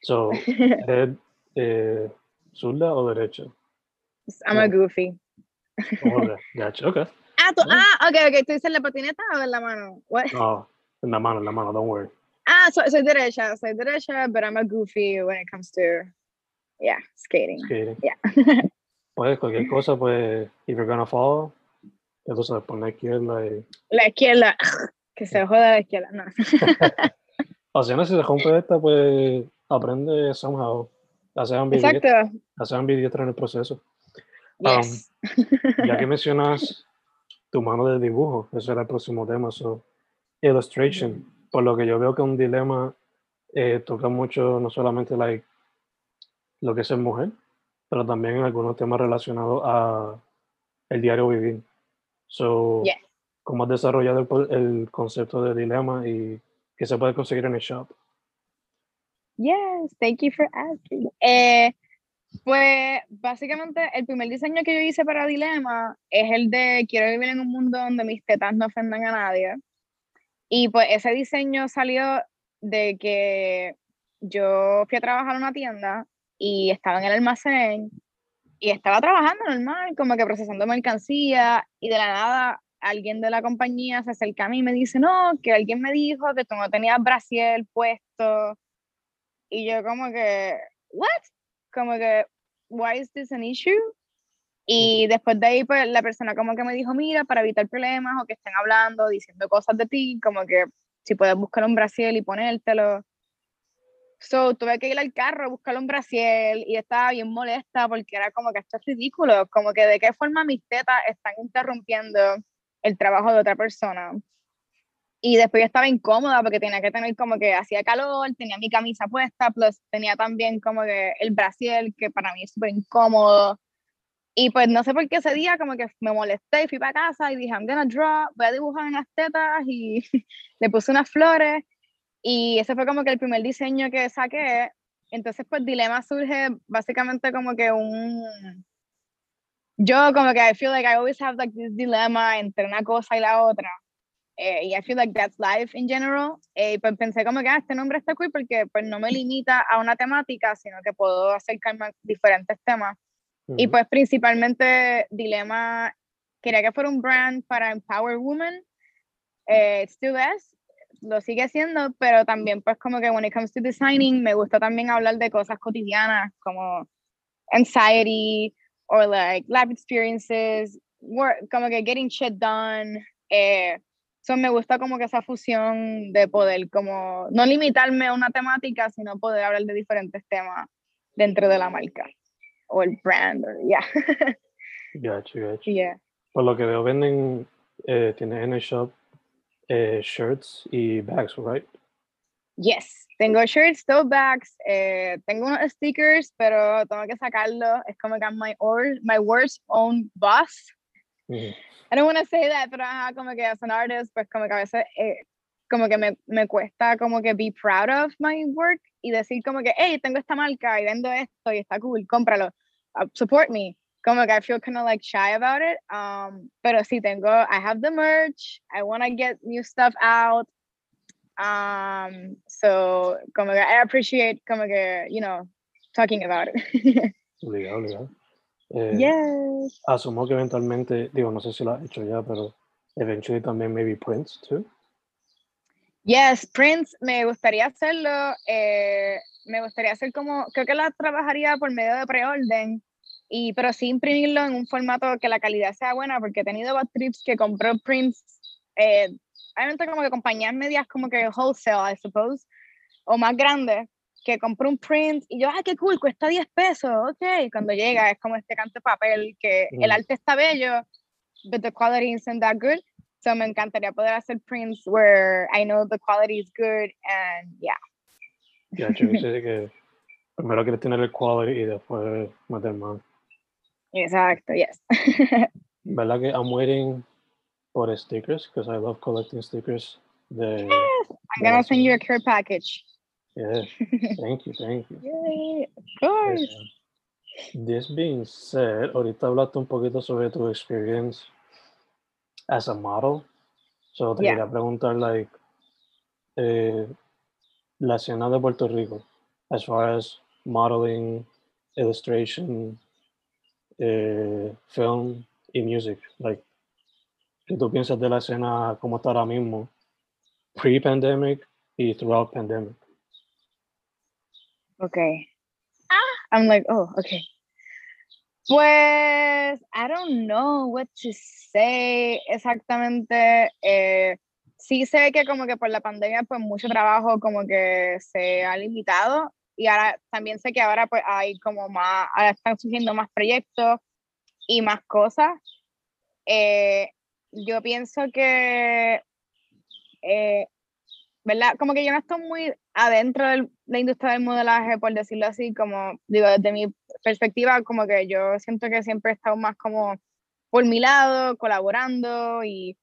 [SPEAKER 1] So, *laughs* ¿eres eh, zurda o derecha?
[SPEAKER 2] I'm a goofy.
[SPEAKER 1] Okay, gotcha, okay.
[SPEAKER 2] Ah, tú,
[SPEAKER 1] Ah.
[SPEAKER 2] ok, ok, ¿tú dices la patineta o la mano? What?
[SPEAKER 1] No, en la mano, en la mano, don't worry.
[SPEAKER 2] Ah, so, soy derecha, soy derecha, but I'm a goofy when it comes to, yeah, skating.
[SPEAKER 1] Skating.
[SPEAKER 2] Yeah. *laughs*
[SPEAKER 1] Pues cualquier cosa, pues, if you're gonna fall, tú sabes, por la izquierda y...
[SPEAKER 2] La izquierda, que se joda la izquierda, no. *laughs* *laughs*
[SPEAKER 1] O sea, no, si se rompe esta, pues, aprende somehow. Ya sean ambidiestra,
[SPEAKER 2] Exacto.
[SPEAKER 1] ya sean ambidiestra en el proceso. Um,
[SPEAKER 2] Yes.
[SPEAKER 1] Ya que mencionas tu mano de dibujo, ese era el próximo tema, so, illustration, por lo que yo veo que un dilema eh, toca mucho, no solamente like, lo que es ser mujer, pero también algunos temas relacionados a el diario vivir. So,
[SPEAKER 2] Yes.
[SPEAKER 1] ¿Cómo has desarrollado el, el concepto de dilema y qué se puede conseguir en el shop?
[SPEAKER 2] Yes, thank you for asking. Eh, pues básicamente el primer diseño que yo hice para Dilema es el de quiero vivir en un mundo donde mis tetas no ofendan a nadie. Y pues ese diseño salió de que yo fui a trabajar a una tienda y estaba en el almacén y estaba trabajando normal, como que procesando mercancía y de la nada alguien de la compañía se acerca a mí y me dice, no, que alguien me dijo que tú no tenías brasier puesto. Y yo como que, what? Como que, why is this an issue? Y después de ahí, pues la persona como que me dijo, mira, para evitar problemas o que estén hablando, diciendo cosas de ti, como que si puedes buscar un brasier y ponértelo. So, tuve que ir al carro a buscar un brasier y estaba bien molesta porque era como que esto es ridículo, como que de qué forma mis tetas están interrumpiendo el trabajo de otra persona. Y después yo estaba incómoda porque tenía que tener como que hacía calor, tenía mi camisa puesta, plus tenía también como que el brasier, que para mí es súper incómodo. Y pues no sé por qué ese día como que me molesté y fui para casa y dije, I'm gonna draw, voy a dibujar unas tetas y *laughs* le puse unas flores. Y ese fue como que el primer diseño que saqué. Entonces pues Dilema surge básicamente como que un... Yo como que I feel like I always have like this dilemma entre una cosa y la otra. Eh, y I feel like that's life in general. Eh, y pues pensé como que ah, este nombre está cool porque pues no me *laughs* limita a una temática, sino que puedo acercarme a diferentes temas. Y pues principalmente Dilema quería que fuera un brand para Empower Women. Eh, still es, lo sigue siendo, pero también pues como que when it comes to designing me gusta también hablar de cosas cotidianas como anxiety or like life experiences, work, como que getting shit done. Eh, so me gusta como que esa fusión de poder como no limitarme a una temática, sino poder hablar de diferentes temas dentro de la marca o el brand, or, yeah, *laughs*
[SPEAKER 1] Gotcha, gotcha.
[SPEAKER 2] yeah.
[SPEAKER 1] Por lo que veo, venden, eh, tienes en el shop eh, shirts y bags, right?
[SPEAKER 2] Yes, tengo shirts, tote bags, eh, tengo unos stickers, pero tengo que sacarlo. Es como que I'm my, or, my worst own boss.
[SPEAKER 1] Ujú.
[SPEAKER 2] I don't want to say that, pero ajá, como que as an artist, pues como que a veces eh, como que me, me cuesta como que be proud of my work y decir como que, hey, tengo esta marca y vendo esto y está cool, cómpralo, support me. Como que I feel kind of like shy about it. Um, pero sí tengo, I have the merch, I want to get new stuff out. Um, so como que I appreciate como que, you know, talking about it. *laughs*
[SPEAKER 1] Obligado, obligado. Eh,
[SPEAKER 2] yes.
[SPEAKER 1] Asumo que eventualmente, digo, no sé si lo has hecho ya, pero eventually también maybe Prince too.
[SPEAKER 2] Yes, Prince, me gustaría hacerlo. Eh, me gustaría hacer como, creo que la trabajaría por medio de preorden, y, pero sí imprimirlo en un formato que la calidad sea buena, porque he tenido bad trips que compró Prince, eh, obviamente como que compañías medias como que wholesale, I suppose, o más grandes, que compré un print y yo, ay, qué cool, cuesta 10 pesos, ok. Cuando llega es como este canto de papel, que el
[SPEAKER 1] Mm.
[SPEAKER 2] arte está bello, but the quality isn't that good. So me encantaría poder hacer prints where I know the quality is good and yeah.
[SPEAKER 1] Ya, yo sé que primero quieres tener el quality y después meter más.
[SPEAKER 2] Exacto, yes.
[SPEAKER 1] ¿Verdad que I'm waiting for stickers? Because I love collecting stickers. De,
[SPEAKER 2] I'm gonna send you a care package.
[SPEAKER 1] yeah, thank you, thank you.
[SPEAKER 2] Yay, of course.
[SPEAKER 1] This being said, ahorita hablaste un poquito sobre tu experience as a model. So te
[SPEAKER 2] Yeah.
[SPEAKER 1] quería preguntar, like, eh, la escena de Puerto Rico, as far as modeling, illustration, eh, film y music, like, ¿qué tú piensas de la escena como está ahora mismo, pre-pandemic y throughout pandemic?
[SPEAKER 2] Okay. Ah, I'm like, oh, okay. Pues, I don't know what to say exactamente. Eh, sí sé que como que por la pandemia, pues mucho trabajo como que se ha limitado y ahora también sé que ahora pues hay como más, ahora están surgiendo más proyectos y más cosas. Eh, yo pienso que, eh, ¿verdad? Como que yo no estoy muy adentro de la industria del modelaje, por decirlo así, como digo, desde mi perspectiva, como que yo siento que siempre he estado más como por mi lado, colaborando y,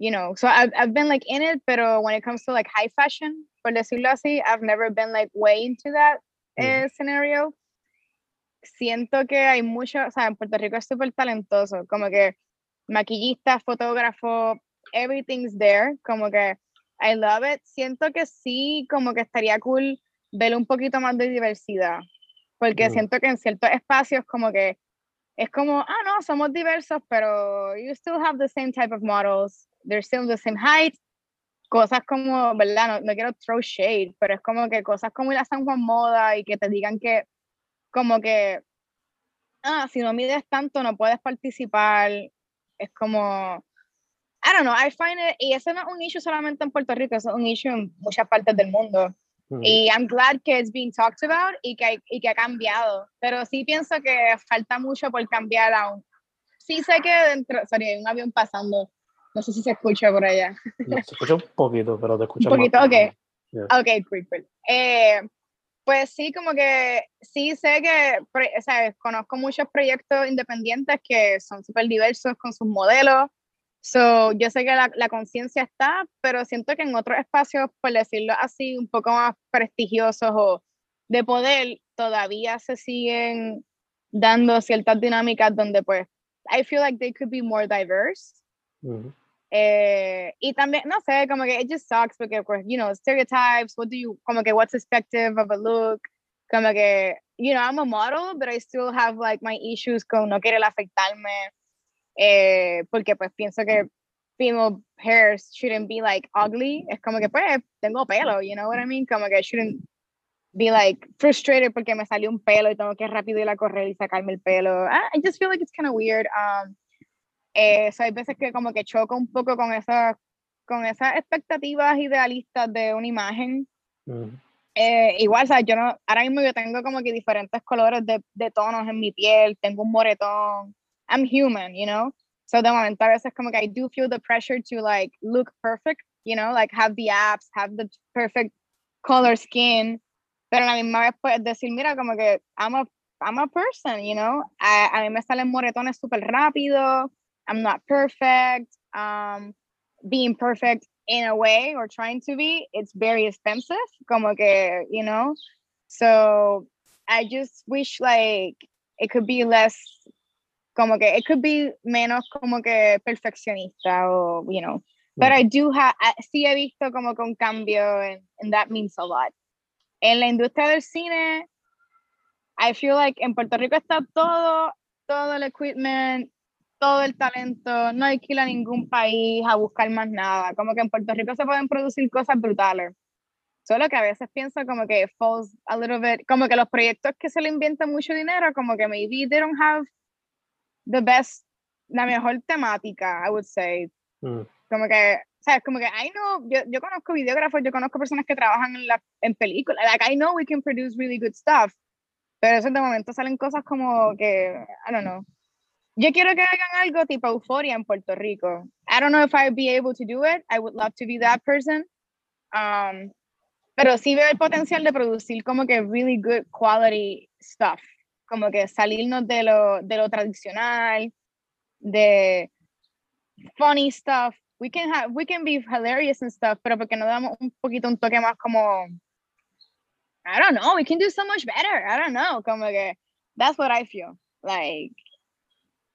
[SPEAKER 2] you know, so I've, I've been like in it, pero when it comes to like high fashion, por decirlo así, I've never been like way into that eh, scenario. Siento que hay mucho, o sea, en Puerto Rico es súper talentoso, como que maquillista, fotógrafo, everything's there, como que I love it. Siento que sí, como que estaría cool ver un poquito más de diversidad, porque
[SPEAKER 1] Mm.
[SPEAKER 2] siento que en ciertos espacios como que es como, ah, no, somos diversos, pero you still have the same type of models, they're still the same height, cosas como, ¿verdad? No, no quiero throw shade, pero es como que cosas como la San Juan Moda y que te digan que, como que, ah, si no mides tanto no puedes participar, es como, I don't know, I find it, y eso no es un issue solamente en Puerto Rico, eso es un issue en muchas partes del mundo. Y I'm glad que it's being talked about y que, y que ha cambiado. Pero sí pienso que falta mucho por cambiar aún. Sí sé que dentro, sorry, hay un avión pasando. No sé si se escucha por allá.
[SPEAKER 1] No, se escucha un poquito, pero te escucha
[SPEAKER 2] Un poquito,
[SPEAKER 1] más.
[SPEAKER 2] ok.
[SPEAKER 1] Yes.
[SPEAKER 2] Ok, cool, cool. Eh, pues sí, como que sí sé que, o sea, conozco muchos proyectos independientes que son súper diversos con sus modelos. So, yo sé que la, la conciencia está, pero siento que en otros espacios, por decirlo así, un poco más prestigiosos o de poder, todavía se siguen dando ciertas dinámicas donde pues, I feel like they could be more diverse.
[SPEAKER 1] Ujú.
[SPEAKER 2] Eh, y también, no sé, como que it just sucks porque, pues, you know, stereotypes, what do you, como que what's expected of a look, como que, you know, I'm a model, but I still have like my issues con no querer afectarme, eh, porque pues pienso que female hairs shouldn't be like ugly, es como que pues tengo pelo, you know what I mean, como que shouldn't be like frustrated porque me salió un pelo y tengo que rápido ir a correr y sacarme el pelo. I, I just feel like it's kind of weird. Um, eh, so hay veces que como que choco un poco con esas con esas expectativas idealistas de una imagen.
[SPEAKER 1] Ujú.
[SPEAKER 2] Eh, igual, ¿sabes? Yo no, ahora mismo yo tengo como que diferentes colores de, de tonos en mi piel, tengo un moretón. I'm human, you know? So de momento a veces I do feel the pressure to like look perfect, you know? Like have the abs, have the perfect color skin. Pero a la misma vez pues decir, mira, como que I'm a, I'm a person, you know? A, a mí me salen moretones súper rápido. I'm not perfect. Um, being perfect in a way or trying to be, it's very expensive. Como que, you know? So I just wish like it could be less, como que it could be menos como que perfeccionista o, you know. But I do have, sí he visto como que un cambio and, and that means a lot. En la industria del cine, I feel like en Puerto Rico está todo, todo el equipment todo el talento, no hay que ir a ningún país a buscar más nada. Como que en Puerto Rico se pueden producir cosas brutales. Solo que a veces pienso como que falls a little bit, como que los proyectos que se le inventan mucho dinero, como que maybe they don't have the best, la mejor temática, I would say.
[SPEAKER 1] Mm.
[SPEAKER 2] Como que, ¿sabes? Como que I know, yo, yo conozco videógrafos, yo conozco personas que trabajan en, la, en películas, like I know we can produce really good stuff, pero eso de momento salen cosas como que, I don't know. Yo quiero que hagan algo tipo Euphoria en Puerto Rico. I don't know if I'd be able to do it. I would love to be that person. Um, pero sí veo el potencial de producir como que really good quality stuff. Como que salirnos de lo, de lo tradicional, de funny stuff. We can have, we can be hilarious and stuff, pero porque no damos un poquito un toque más como, I don't know, we can do so much better. I don't know, como que, that's what I feel. Like,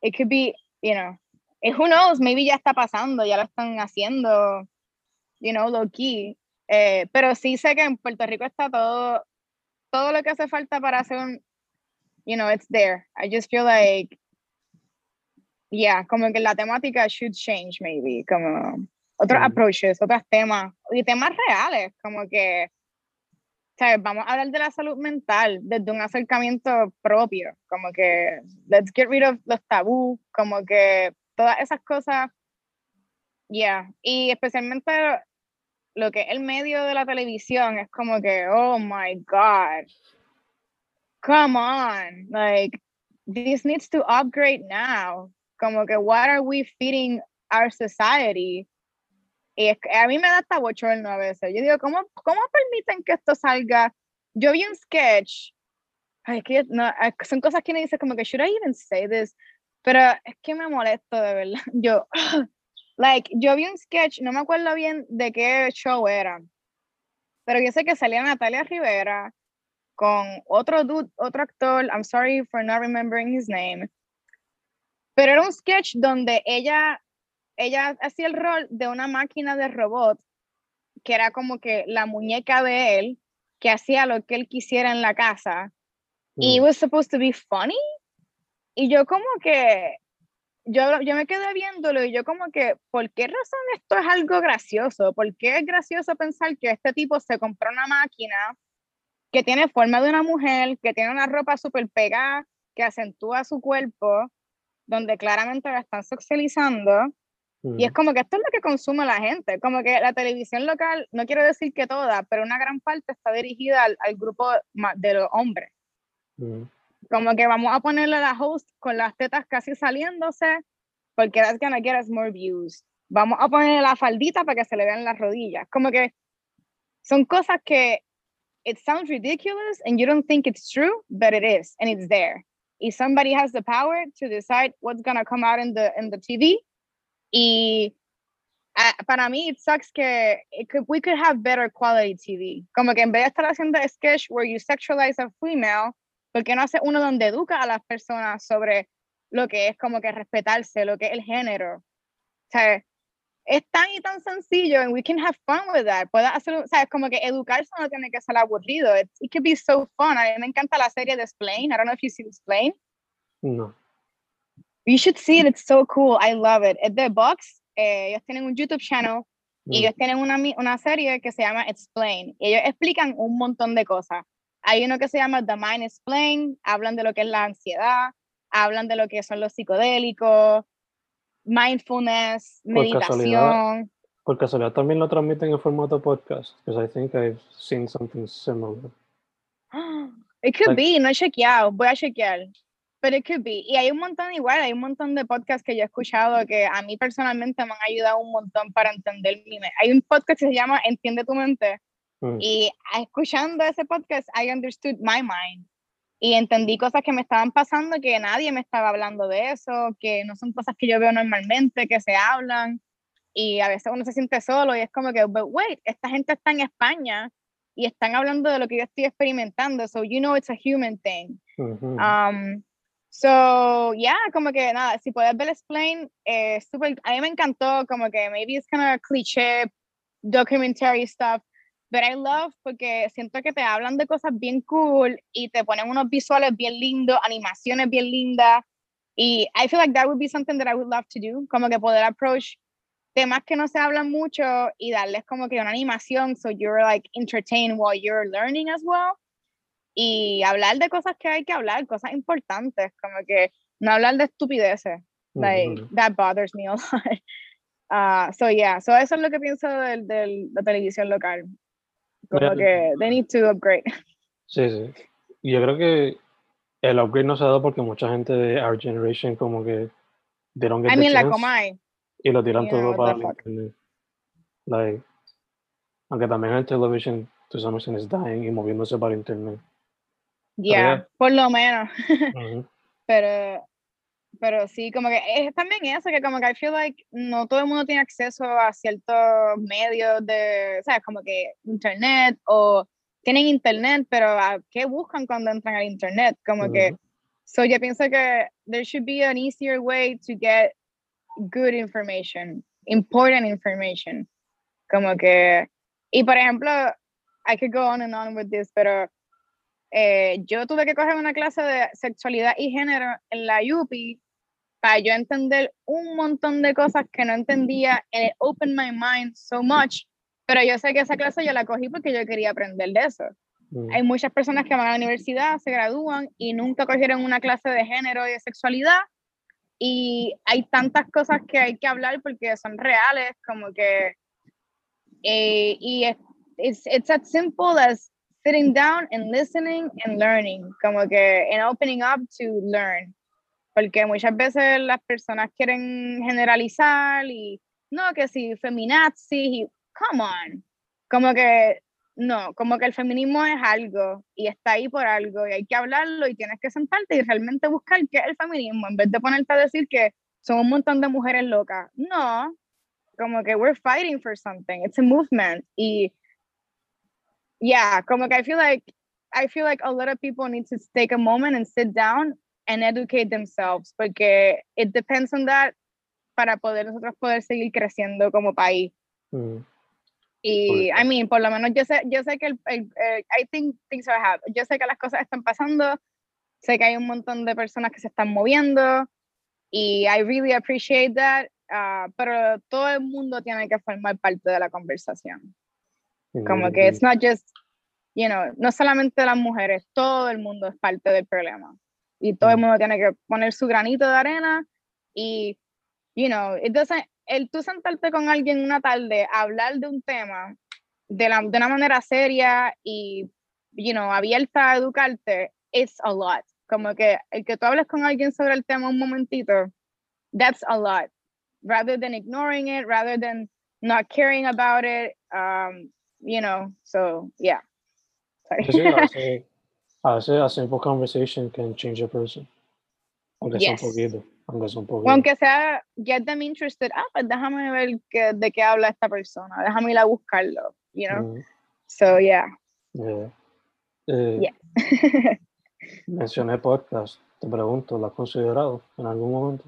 [SPEAKER 2] it could be, you know, and who knows, maybe ya está pasando, ya lo están haciendo, you know, low key. Eh, pero sí sé que en Puerto Rico está todo, todo lo que hace falta para hacer un, you know, it's there. I just feel like, yeah, como que la temática should change maybe, como otros approaches, otros temas, y temas reales, como que, ¿sabes? Vamos a hablar de la salud mental desde un acercamiento propio, como que, let's get rid of los tabú, como que todas esas cosas, yeah, y especialmente lo que es el medio de la televisión es como que, oh my God, come on, like, this needs to upgrade now. Como que, what are we feeding our society? Y es que a mí me da hasta bochorno a veces. Yo digo, ¿cómo, ¿cómo permiten que esto salga? Yo vi un sketch, ay, que no, que son cosas que uno dice como que, should I even say this? Pero es que me molesto de verdad. *laughs* Yo, *laughs* like, yo vi un sketch, no me acuerdo bien de qué show era, pero yo sé que salía Natalia Rivera con otro dude, otro actor, I'm sorry for not remembering his name, pero era un sketch donde ella, ella hacía el rol de una máquina de robot que era como que la muñeca de él, que hacía lo que él quisiera en la casa, y it
[SPEAKER 1] Mm.
[SPEAKER 2] was supposed to be funny, y yo como que, yo, yo me quedé viéndolo y yo como que, ¿por qué razón esto es algo gracioso? ¿Por qué es gracioso pensar que este tipo se compró una máquina que tiene forma de una mujer, que tiene una ropa súper pegada, que acentúa su cuerpo, donde claramente la están socializando? Y es como que esto es lo que consume la gente, como que la televisión local, no quiero decir que toda, pero una gran parte está dirigida al, al grupo de los hombres.
[SPEAKER 1] Mm.
[SPEAKER 2] Como que vamos a ponerle a la host con las tetas casi saliéndose, porque that's gonna get us more views. Vamos a ponerle la faldita para que se le vean las rodillas. Como que son cosas que it sounds ridiculous and you don't think it's true, but it is, and it's there. If somebody has the power to decide what's gonna come out in the, in the TV. Y ah, para mí, it sucks que it could, we could have better quality TV. Como que en vez de estar haciendo sketch where you sexualize a female, ¿por qué no hace uno donde educa a las personas sobre lo que es como que respetarse, lo que es el género? O sea, es tan y tan sencillo and we can have fun with that. Puede hacer, o sea, es como que educarse no tiene que ser aburrido. It, it could be so fun. A mí me encanta la serie de Explain. I don't know if you see Explain.
[SPEAKER 1] No.
[SPEAKER 2] You should see it. It's so cool. I love it. Es de Box. Eh, ellos tienen un YouTube channel y
[SPEAKER 1] Mm.
[SPEAKER 2] ellos tienen una, una serie que se llama Explain. Y ellos explican un montón de cosas. Hay uno que se llama The Mind Explain. Hablan de lo que es la ansiedad. Hablan de lo que son los psicodélicos. Mindfulness,
[SPEAKER 1] Por casualidad,
[SPEAKER 2] meditación.
[SPEAKER 1] Por casualidad también lo transmiten en formato podcast, because I think I've seen something similar. *gasps*
[SPEAKER 2] It could
[SPEAKER 1] Like-
[SPEAKER 2] be, no he chequeado, voy a chequear. Pero it could be. Y hay un montón igual, hay un montón de podcasts que yo he escuchado que a mí personalmente me han ayudado un montón para entender mi mente. Hay un podcast que se llama Entiende tu mente.
[SPEAKER 1] Mm.
[SPEAKER 2] Y escuchando ese podcast, I understood my mind. Y entendí cosas que me estaban pasando que nadie me estaba hablando de eso, que no son cosas que yo veo normalmente, que se hablan. Y a veces uno se siente solo y es como que, but wait, esta gente está en España y están hablando de lo que yo estoy experimentando. So you know it's a human thing. Um, so, yeah, como que nada, si puedes ver Explain, eh, super, a mí me encantó, como que maybe it's kind of cliché, documentary stuff, but I love porque siento que te hablan de cosas bien cool y te ponen unos visuales bien lindos, animaciones bien lindas, Y I feel like that would be something that I would love to do, como que poder approach temas que no se hablan mucho y darles como que una animación so you're like entertained while you're learning as well. Y hablar de cosas que hay que hablar, cosas importantes, como que no hablar de estupideces. Like, that bothers me a lot. Uh, *laughs* so yeah, so eso es lo que pienso de, de la televisión local. Como que they need to upgrade. *laughs*
[SPEAKER 1] Sí, sí. Yo creo que el upgrade no se ha dado porque mucha gente de our generation como que dieron
[SPEAKER 2] I mean, like.
[SPEAKER 1] Y lo tiran todo para internet. Like, aunque también el television, to some extent, is dying y moviéndose para internet.
[SPEAKER 2] Yeah, por lo menos. *laughs* Pero pero sí, como que es también eso, que como que I feel like no todo el mundo tiene acceso a ciertos medios de, ¿sabes? Como que internet o tienen internet, pero ¿a qué buscan cuando entran al internet? Como que, so yo pienso que there should be an easier way to get good information, important information. Como que, y por ejemplo, I could go on and on with this, pero eh, yo tuve que coger una clase de sexualidad y género en la UPI para yo entender un montón de cosas que no entendía, it opened my mind so much, pero yo sé que esa clase yo la cogí porque yo quería aprender de eso. Mm. Hay muchas personas que van a la universidad, se gradúan y nunca cogieron una clase de género y de sexualidad, y hay tantas cosas que hay que hablar porque son reales, como que, eh, y it's, it's as simple as sitting down and listening and learning, como que, and opening up to learn porque muchas veces las personas quieren generalizar y no, que si feminazis y come on, como que no, como que el feminismo es algo y está ahí por algo y hay que hablarlo y tienes que sentarte y realmente buscar qué es el feminismo en vez de ponerte a decir que son un montón de mujeres locas. No, como que we're fighting for something, it's a movement y yeah, como que I feel like I feel like a lot of people need to take a moment and sit down and educate themselves, porque it depends on that para poder nosotros poder seguir creciendo como país. Mm. Y, I mean, por lo menos yo sé, yo sé que el, el, I think things are happening. Yo sé que las cosas están pasando, sé que hay un montón de personas que se están moviendo y I really appreciate that, uh, pero todo el mundo tiene que formar parte de la conversación. Como que it's not just, you know, no solamente las mujeres, todo el mundo es parte del problema y todo el mm. mundo tiene que poner su granito de arena y, you know, entonces el tú sentarte con alguien una tarde a hablar de un tema de, la, de una manera seria y, you know, abierta a educarte, it's a lot. Como que el que tú hables con alguien sobre el tema un momentito, that's a lot. Rather than ignoring it, rather than not caring about it, um, you know, so yeah.
[SPEAKER 1] Sorry. *laughs* A veces a simple conversation can change a person. Aunque sea un poquito. Aunque sea un poquito.
[SPEAKER 2] Aunque sea get them interested. Ah, pues déjame ver que, de qué habla esta persona. Déjame ir a buscarlo. You know? Mm. So, yeah.
[SPEAKER 1] Yeah. Eh,
[SPEAKER 2] yeah. *laughs*
[SPEAKER 1] mencioné podcast. Te pregunto, ¿lo has considerado en algún momento?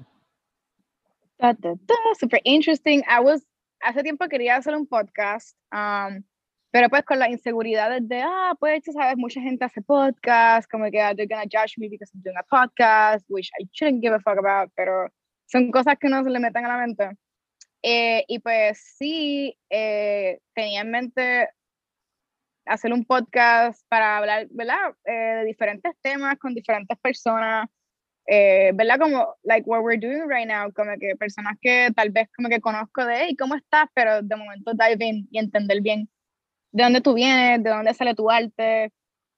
[SPEAKER 2] Da, da, da, super interesting. I was, hace tiempo quería hacer un podcast. Um, pero pues con las inseguridades de, ah, pues tú sabes, mucha gente hace podcast, como que they're gonna judge me because I'm doing a podcast, which I shouldn't give a fuck about, pero son cosas que no se le meten a la mente. Eh, y pues sí, eh, tenía en mente hacer un podcast para hablar, ¿verdad? Eh, de diferentes temas con diferentes personas, ¿verdad? Como, like what we're doing right now, como que personas que tal vez como que conozco de, hey, ¿cómo estás? Pero de momento dive in y entender bien de dónde tú vienes, de dónde sale tu arte.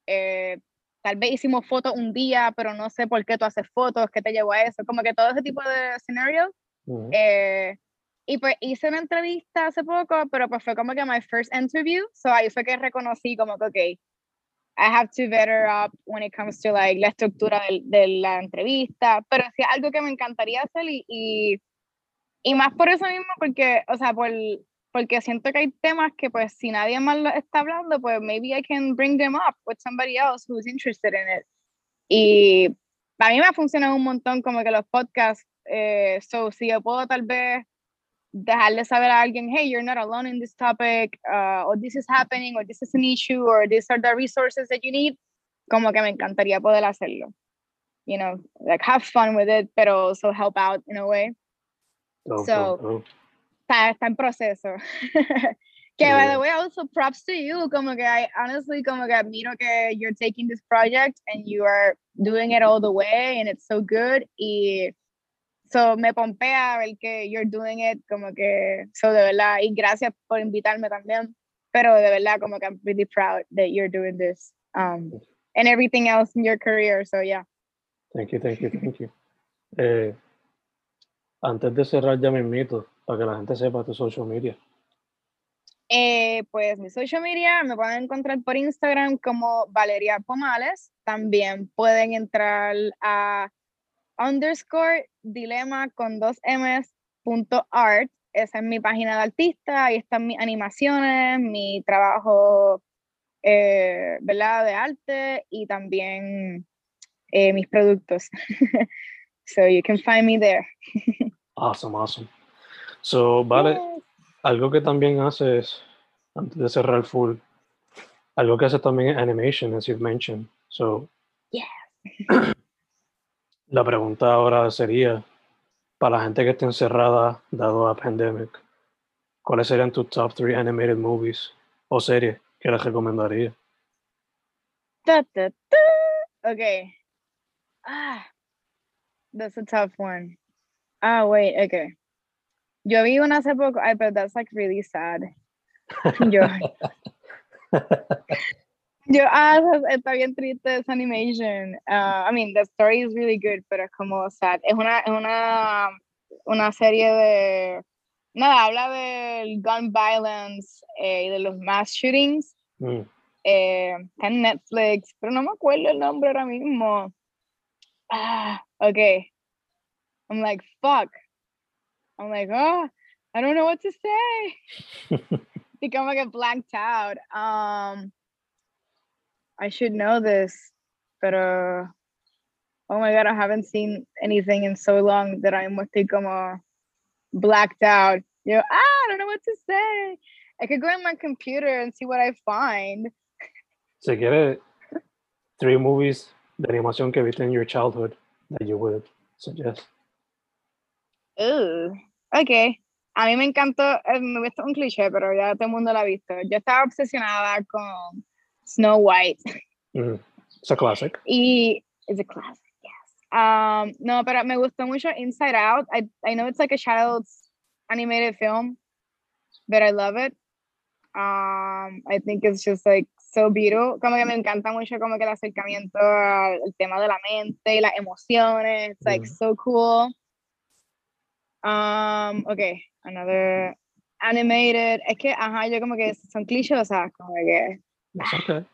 [SPEAKER 2] Eh, tal vez hicimos fotos un día, pero no sé por qué tú haces fotos, qué te llevó a eso, como que todo ese tipo de escenarios. Eh, y pues hice una entrevista hace poco, pero pues fue como que my first interview, so ahí fue que reconocí como que, ok, I have to better up when it comes to like la estructura de, de la entrevista, pero sí algo que me encantaría hacer y, y, y, más por eso mismo, porque, o sea, por, porque siento que hay temas que pues si nadie más lo está hablando, pues maybe I can bring them up with somebody else who's interested in it. Y a mí me ha funcionado un montón como que los podcasts, eh, so si yo puedo tal vez dejarle saber a alguien, hey, you're not alone in this topic, uh, or this is happening, or this is an issue, or these are the resources that you need, como que me encantaría poder hacerlo. you know, like have fun with it, but also help out in a way.
[SPEAKER 1] Oh,
[SPEAKER 2] So-
[SPEAKER 1] oh, oh.
[SPEAKER 2] Está, está en proceso. *laughs* que by the way, also props to you. Como que I honestly, como que admiro que you're taking this project and you are doing it all the way and it's so good. Y so me pompea ver que you're doing it, como que, so de verdad, y gracias por invitarme también. Pero de verdad, como que I'm really proud that you're doing this. Um, and everything else in your career. So yeah.
[SPEAKER 1] Thank you, thank you, thank you. Eh, antes de cerrar ya me invito para que la gente sepa tu social media.
[SPEAKER 2] Eh, pues mi social media me pueden encontrar por Instagram como Valeria Pomales. También pueden entrar a underscore dilema con dos M's punto art. Esa es mi página de artista. Ahí están mis animaciones, mi trabajo, eh, ¿verdad? De arte y también eh, mis productos. *laughs* so you can find me there. *laughs*
[SPEAKER 1] Awesome, awesome. So, vale, algo que también haces, antes de cerrar full, algo que haces también es animation, as you've mentioned. So,
[SPEAKER 2] Yes.
[SPEAKER 1] la pregunta ahora sería, para la gente que esté encerrada, dado a pandemic, ¿cuáles serían tus top three animated movies o series que les recomendaría?
[SPEAKER 2] Da, da, da. Okay. Ah, that's a tough one. Ah, wait, okay. Yo vi una hace poco, ay, but that's like really sad. Yo, *laughs* yo, ah, está bien triste esa animation. Uh, I mean, the story is really good, pero es como sad. Es una, es una, una serie de, nada, habla del gun violence eh, y de los mass shootings
[SPEAKER 1] Mm,
[SPEAKER 2] eh, está en Netflix, pero no me acuerdo el nombre ahora mismo. Ah, okay. I'm like, fuck. I'm like, oh, I don't know what to say. *laughs* Become like a blanked out. Um, I should know this, but uh, oh my god, I haven't seen anything in so long that I'm estoy como blacked out. You know, ah, I don't know what to say. I could go on my computer and see what I find.
[SPEAKER 1] si it. three movies de animación que viste en your childhood that you would suggest.
[SPEAKER 2] Ugh, ok. A mí me encantó, eh, me gusta un cliché, pero ya todo el mundo lo ha visto. Yo estaba obsesionada con Snow White
[SPEAKER 1] Mm, It's a classic.
[SPEAKER 2] y it's a classic, yes. Um, no, pero me gustó mucho Inside Out. I, I know it's like a child's animated film, but I love it. Um, I think it's just like so beautiful. Como que me encanta mucho como que el acercamiento al al tema de la mente y las emociones. It's like
[SPEAKER 1] Mm.
[SPEAKER 2] so cool. Um, okay, another animated. Es que, ajá, yo como que son clichosas, como que.
[SPEAKER 1] Okay.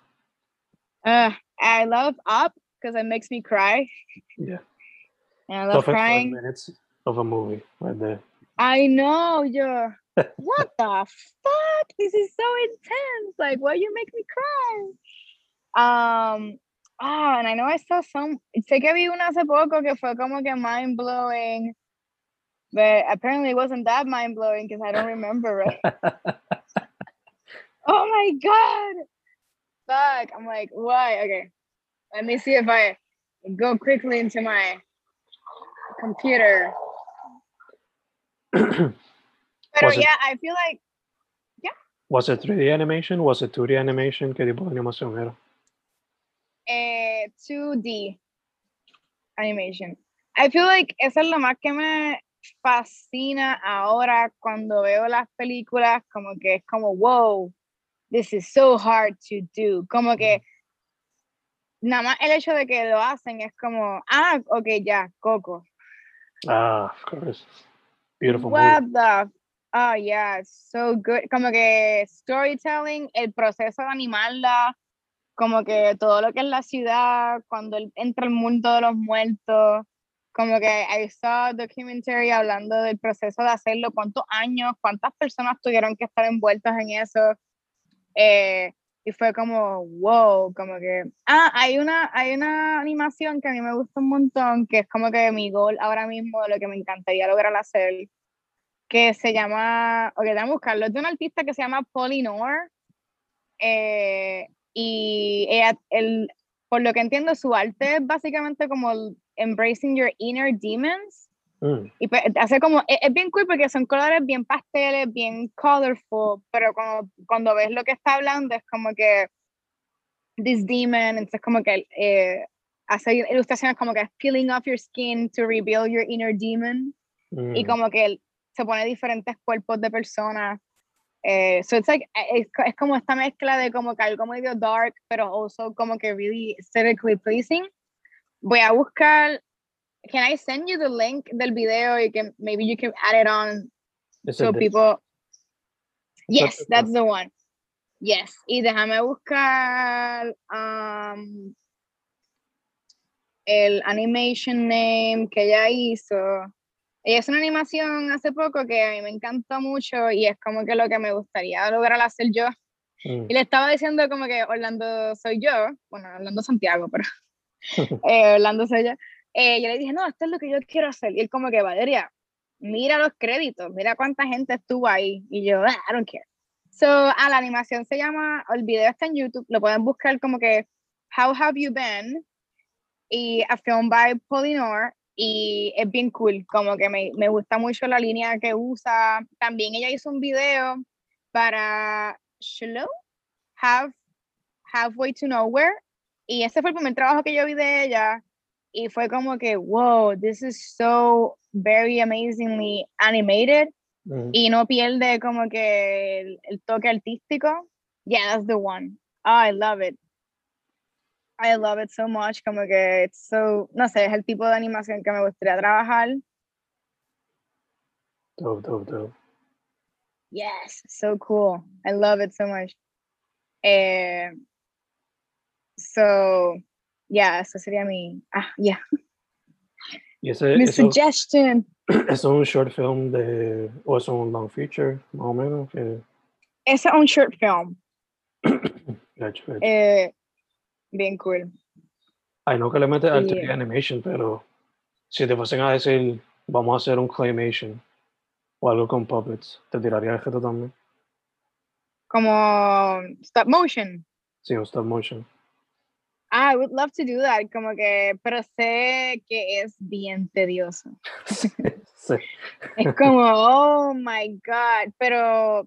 [SPEAKER 2] Uh, I love Up because it makes me cry.
[SPEAKER 1] Yeah.
[SPEAKER 2] And I love
[SPEAKER 1] Perfect five
[SPEAKER 2] crying.
[SPEAKER 1] minutes of a movie right there.
[SPEAKER 2] I know you're. what the fuck? This is so intense. Like, why you make me cry? Um. Ah, and I know I saw some. Sé que vi una hace poco que fue como que mind blowing, but apparently it wasn't that mind blowing because I don't remember it. *laughs* Oh my god! Fuck! I'm like, why? Okay, let me see if I go quickly into my computer. *clears throat* But
[SPEAKER 1] it-
[SPEAKER 2] yeah, I feel like yeah.
[SPEAKER 1] Was it 3D animation? Was it 2D animation? ¿Qué tipo de animación era?
[SPEAKER 2] eh, 2D animation. I feel like eso es lo más que me fascina ahora cuando veo las películas, como que es como, wow, this is so hard to do. Como que nada más el hecho de que lo hacen es como, ah, ok, ya, Coco.
[SPEAKER 1] Ah, of course. Beautiful
[SPEAKER 2] What
[SPEAKER 1] movie.
[SPEAKER 2] the? Oh, yeah, so good. Como que storytelling, el proceso de animarla, como que todo lo que es la ciudad, cuando él entra al mundo de los muertos, como que I saw documentary hablando del proceso de hacerlo, cuántos años, cuántas personas tuvieron que estar envueltas en eso. eh, y fue como, wow, como que, ah, hay una, hay una animación que a mí me gusta un montón, que es como que mi goal ahora mismo de lo que me encantaría lograr hacer, que se llama, ok, déjame buscarlo, es de una artista que se llama Polinor, eh, y ella, el, por lo que entiendo, su arte es básicamente como Embracing Your Inner Demons.
[SPEAKER 1] Mm,
[SPEAKER 2] Y pues, hace como, es, es bien cool porque son colores bien pasteles, bien colorful, pero cuando, cuando ves lo que está hablando es como que this demon, entonces como que eh, hace ilustraciones como que peeling off your skin to reveal your inner demon y
[SPEAKER 1] mm,
[SPEAKER 2] como que se pone diferentes cuerpos de personas. Eh, so it's like, eh, es, co- es como esta mezcla de como que algo medio dark, pero also como que really aesthetically pleasing. Voy a buscar, can I send you the link del video? You can, maybe you can add it on so people. Yes,
[SPEAKER 1] Perfecto.
[SPEAKER 2] that's the one. Yes, y déjame buscar um, el animation name que ella hizo. Ella hizo una animación hace poco que a mí me encantó mucho y es como que lo que me gustaría lograr hacer yo.
[SPEAKER 1] mm,
[SPEAKER 2] Y le estaba diciendo como que Orlando soy yo, bueno, Orlando Santiago, pero *laughs* eh, Orlando yo. Eh, yo le dije, no, esto es lo que yo quiero hacer. Y él como que, Valeria, mira los créditos, mira cuánta gente estuvo ahí. Y yo, "Ah, I don't care. So, a la animación se llama, el video está en YouTube, lo pueden buscar como que How Have You Been? Y a film by Polinor. Y es bien cool, como que me, me gusta mucho la línea que usa. También ella hizo un video para Shalom, Have, Halfway to Nowhere. Y ese fue el primer trabajo que yo vi de ella. Y fue como que, wow, this is so very amazingly animated. Y no pierde como que el, el toque artístico. Yeah, that's the one. Oh, I love it. I love it so much. Como que it's so, no sé, es el tipo de animación que me gustaría trabajar.
[SPEAKER 1] Dope, dope, dope.
[SPEAKER 2] Yes, so cool. I love it so much. Eh, so, yeah, eso sería mi, ah, yeah,
[SPEAKER 1] Y ese,
[SPEAKER 2] mi
[SPEAKER 1] eso,
[SPEAKER 2] suggestion. *clears throat*
[SPEAKER 1] es un short film de, o es un long feature, más o menos. Que,
[SPEAKER 2] es un short film. *clears throat*
[SPEAKER 1] gacho, gacho.
[SPEAKER 2] Eh, bien cool.
[SPEAKER 1] Ay, no que le metes al
[SPEAKER 2] y-
[SPEAKER 1] 3D animation, pero si te fuesen a decir, vamos a hacer un claymation o algo con puppets, ¿te tiraría el reto también?
[SPEAKER 2] Como stop motion.
[SPEAKER 1] Sí, un stop motion.
[SPEAKER 2] Ah, I would love to do that. Como que, pero sé que es bien tedioso. *laughs*
[SPEAKER 1] sí.
[SPEAKER 2] Es como, oh my God. Pero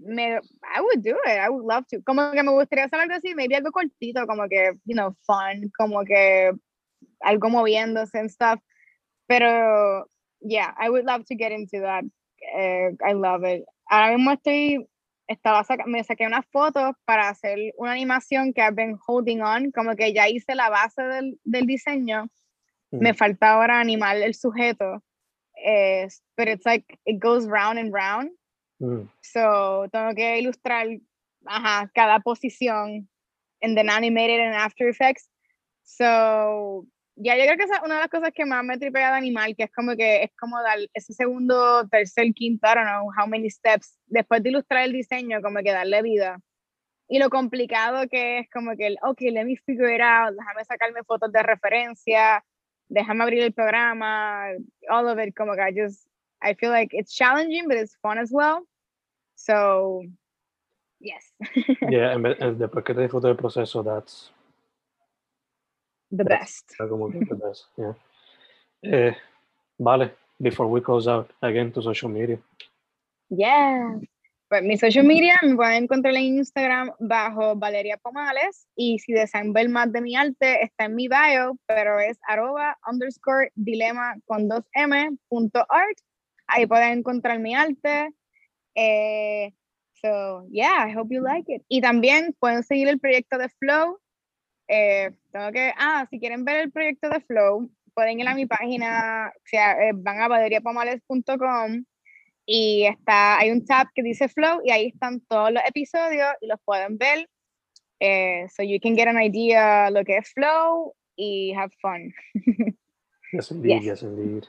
[SPEAKER 2] me, I would do it. I would love to. Como que me gustaría hacer algo así, maybe algo cortito, como que, you know, fun, como que algo moviéndose and stuff. Pero, yeah, I would love to get into that. Eh, I love it. Ahora mismo estoy, estaba saca- me saqué unas fotos para hacer una animación que I've been holding on, como que ya hice la base del, del diseño. Me
[SPEAKER 1] Mm.
[SPEAKER 2] falta ahora animar el sujeto. Eh, but it's like, it goes round and round.
[SPEAKER 1] Mm.
[SPEAKER 2] So, tengo que ilustrar ajá, cada posición and then animate it in After Effects. So, ya yo creo que esa es una de las cosas que más me tripea de animal, que es como que es como dar ese segundo, tercer, quinto, I don't know how many steps, después de ilustrar el diseño, como que darle vida. Y lo complicado que es como que, el, ok, let me figure it out, déjame sacarme fotos de referencia, déjame abrir el programa, all of it, como que I just, I feel like it's challenging, but it's fun as well. So, yes, *laughs*
[SPEAKER 1] Yeah, en vez- en- después que te disfrutes del proceso, that's
[SPEAKER 2] the
[SPEAKER 1] como best, yeah. Eh, vale, before we close out, again, to social media.
[SPEAKER 2] Yeah. Pues mi social media me pueden encontrar en Instagram bajo Valeria Pomales y si desean ver más de mi arte está en mi bio, pero es arroba underscore dilema con dos m punto art. Ahí pueden encontrar mi arte. Eh, so, yeah, I hope you like it. Y también pueden seguir el proyecto de Flow. Eh, tengo que, ah, si quieren ver el proyecto de Flow, pueden ir a mi página, o sea, eh, van a valeriapomales.com y está, hay un tab que dice Flow y ahí están todos los episodios y los pueden ver. Eh, so you can get an idea lo que es Flow y have fun. *laughs*
[SPEAKER 1] Yes, indeed,
[SPEAKER 2] Yes.
[SPEAKER 1] yes, indeed.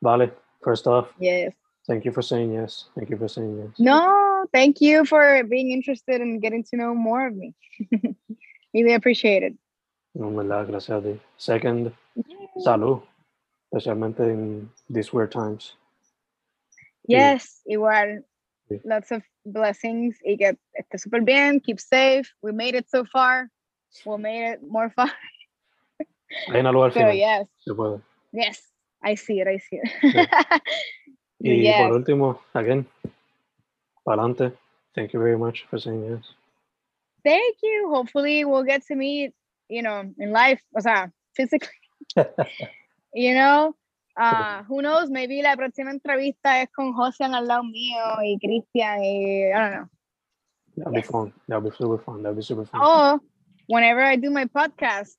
[SPEAKER 1] Vale, first off,
[SPEAKER 2] Yes.
[SPEAKER 1] thank you for saying yes. Thank you for saying yes.
[SPEAKER 2] No, thank you for being interested in getting to know more of me. *laughs* really appreciate it.
[SPEAKER 1] No, en verdad, gracias a ti. Second, salud, especialmente en these weird times.
[SPEAKER 2] Yes, igual.
[SPEAKER 1] Sí.
[SPEAKER 2] Lots of blessings y que esté súper bien. Keep safe. We made it so far. We'll make it more fun.
[SPEAKER 1] Hay una luz al *laughs*
[SPEAKER 2] Pero
[SPEAKER 1] final.
[SPEAKER 2] yes,
[SPEAKER 1] Se puede.
[SPEAKER 2] yes, I see it, I see it. *laughs*
[SPEAKER 1] Y
[SPEAKER 2] Yes.
[SPEAKER 1] por último, again, para adelante. Thank you very much for saying yes.
[SPEAKER 2] Thank you. Hopefully we'll get to meet, you know, in life, o sea, physically. *laughs* you know, uh, who knows, maybe la próxima entrevista es con Josian al lado mío y Cristian y I don't know.
[SPEAKER 1] That'll be fun. That'll be super fun. That'll be super fun.
[SPEAKER 2] Oh, whenever I do my podcast,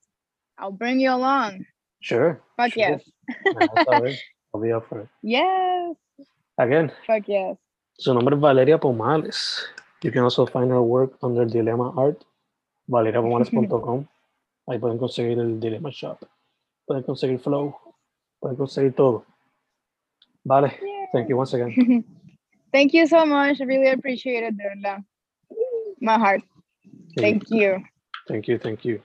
[SPEAKER 2] I'll bring you along.
[SPEAKER 1] Sure.
[SPEAKER 2] Fuck
[SPEAKER 1] sure.
[SPEAKER 2] yes.
[SPEAKER 1] Me vas a ver. I'll be up for it.
[SPEAKER 2] Yes.
[SPEAKER 1] Again,
[SPEAKER 2] Fuck yes.
[SPEAKER 1] su nombre es Valeria Pomales. You can also find her work under Dilemma Art, *laughs* valeriapomales.com. Ahí pueden conseguir el Dilemma Shop. Pueden conseguir Flow. Pueden conseguir todo. Vale. Thank you once again. *laughs*
[SPEAKER 2] Thank you so much. I really appreciate it, de verdad. My heart. Thank you.
[SPEAKER 1] Thank you. Thank you.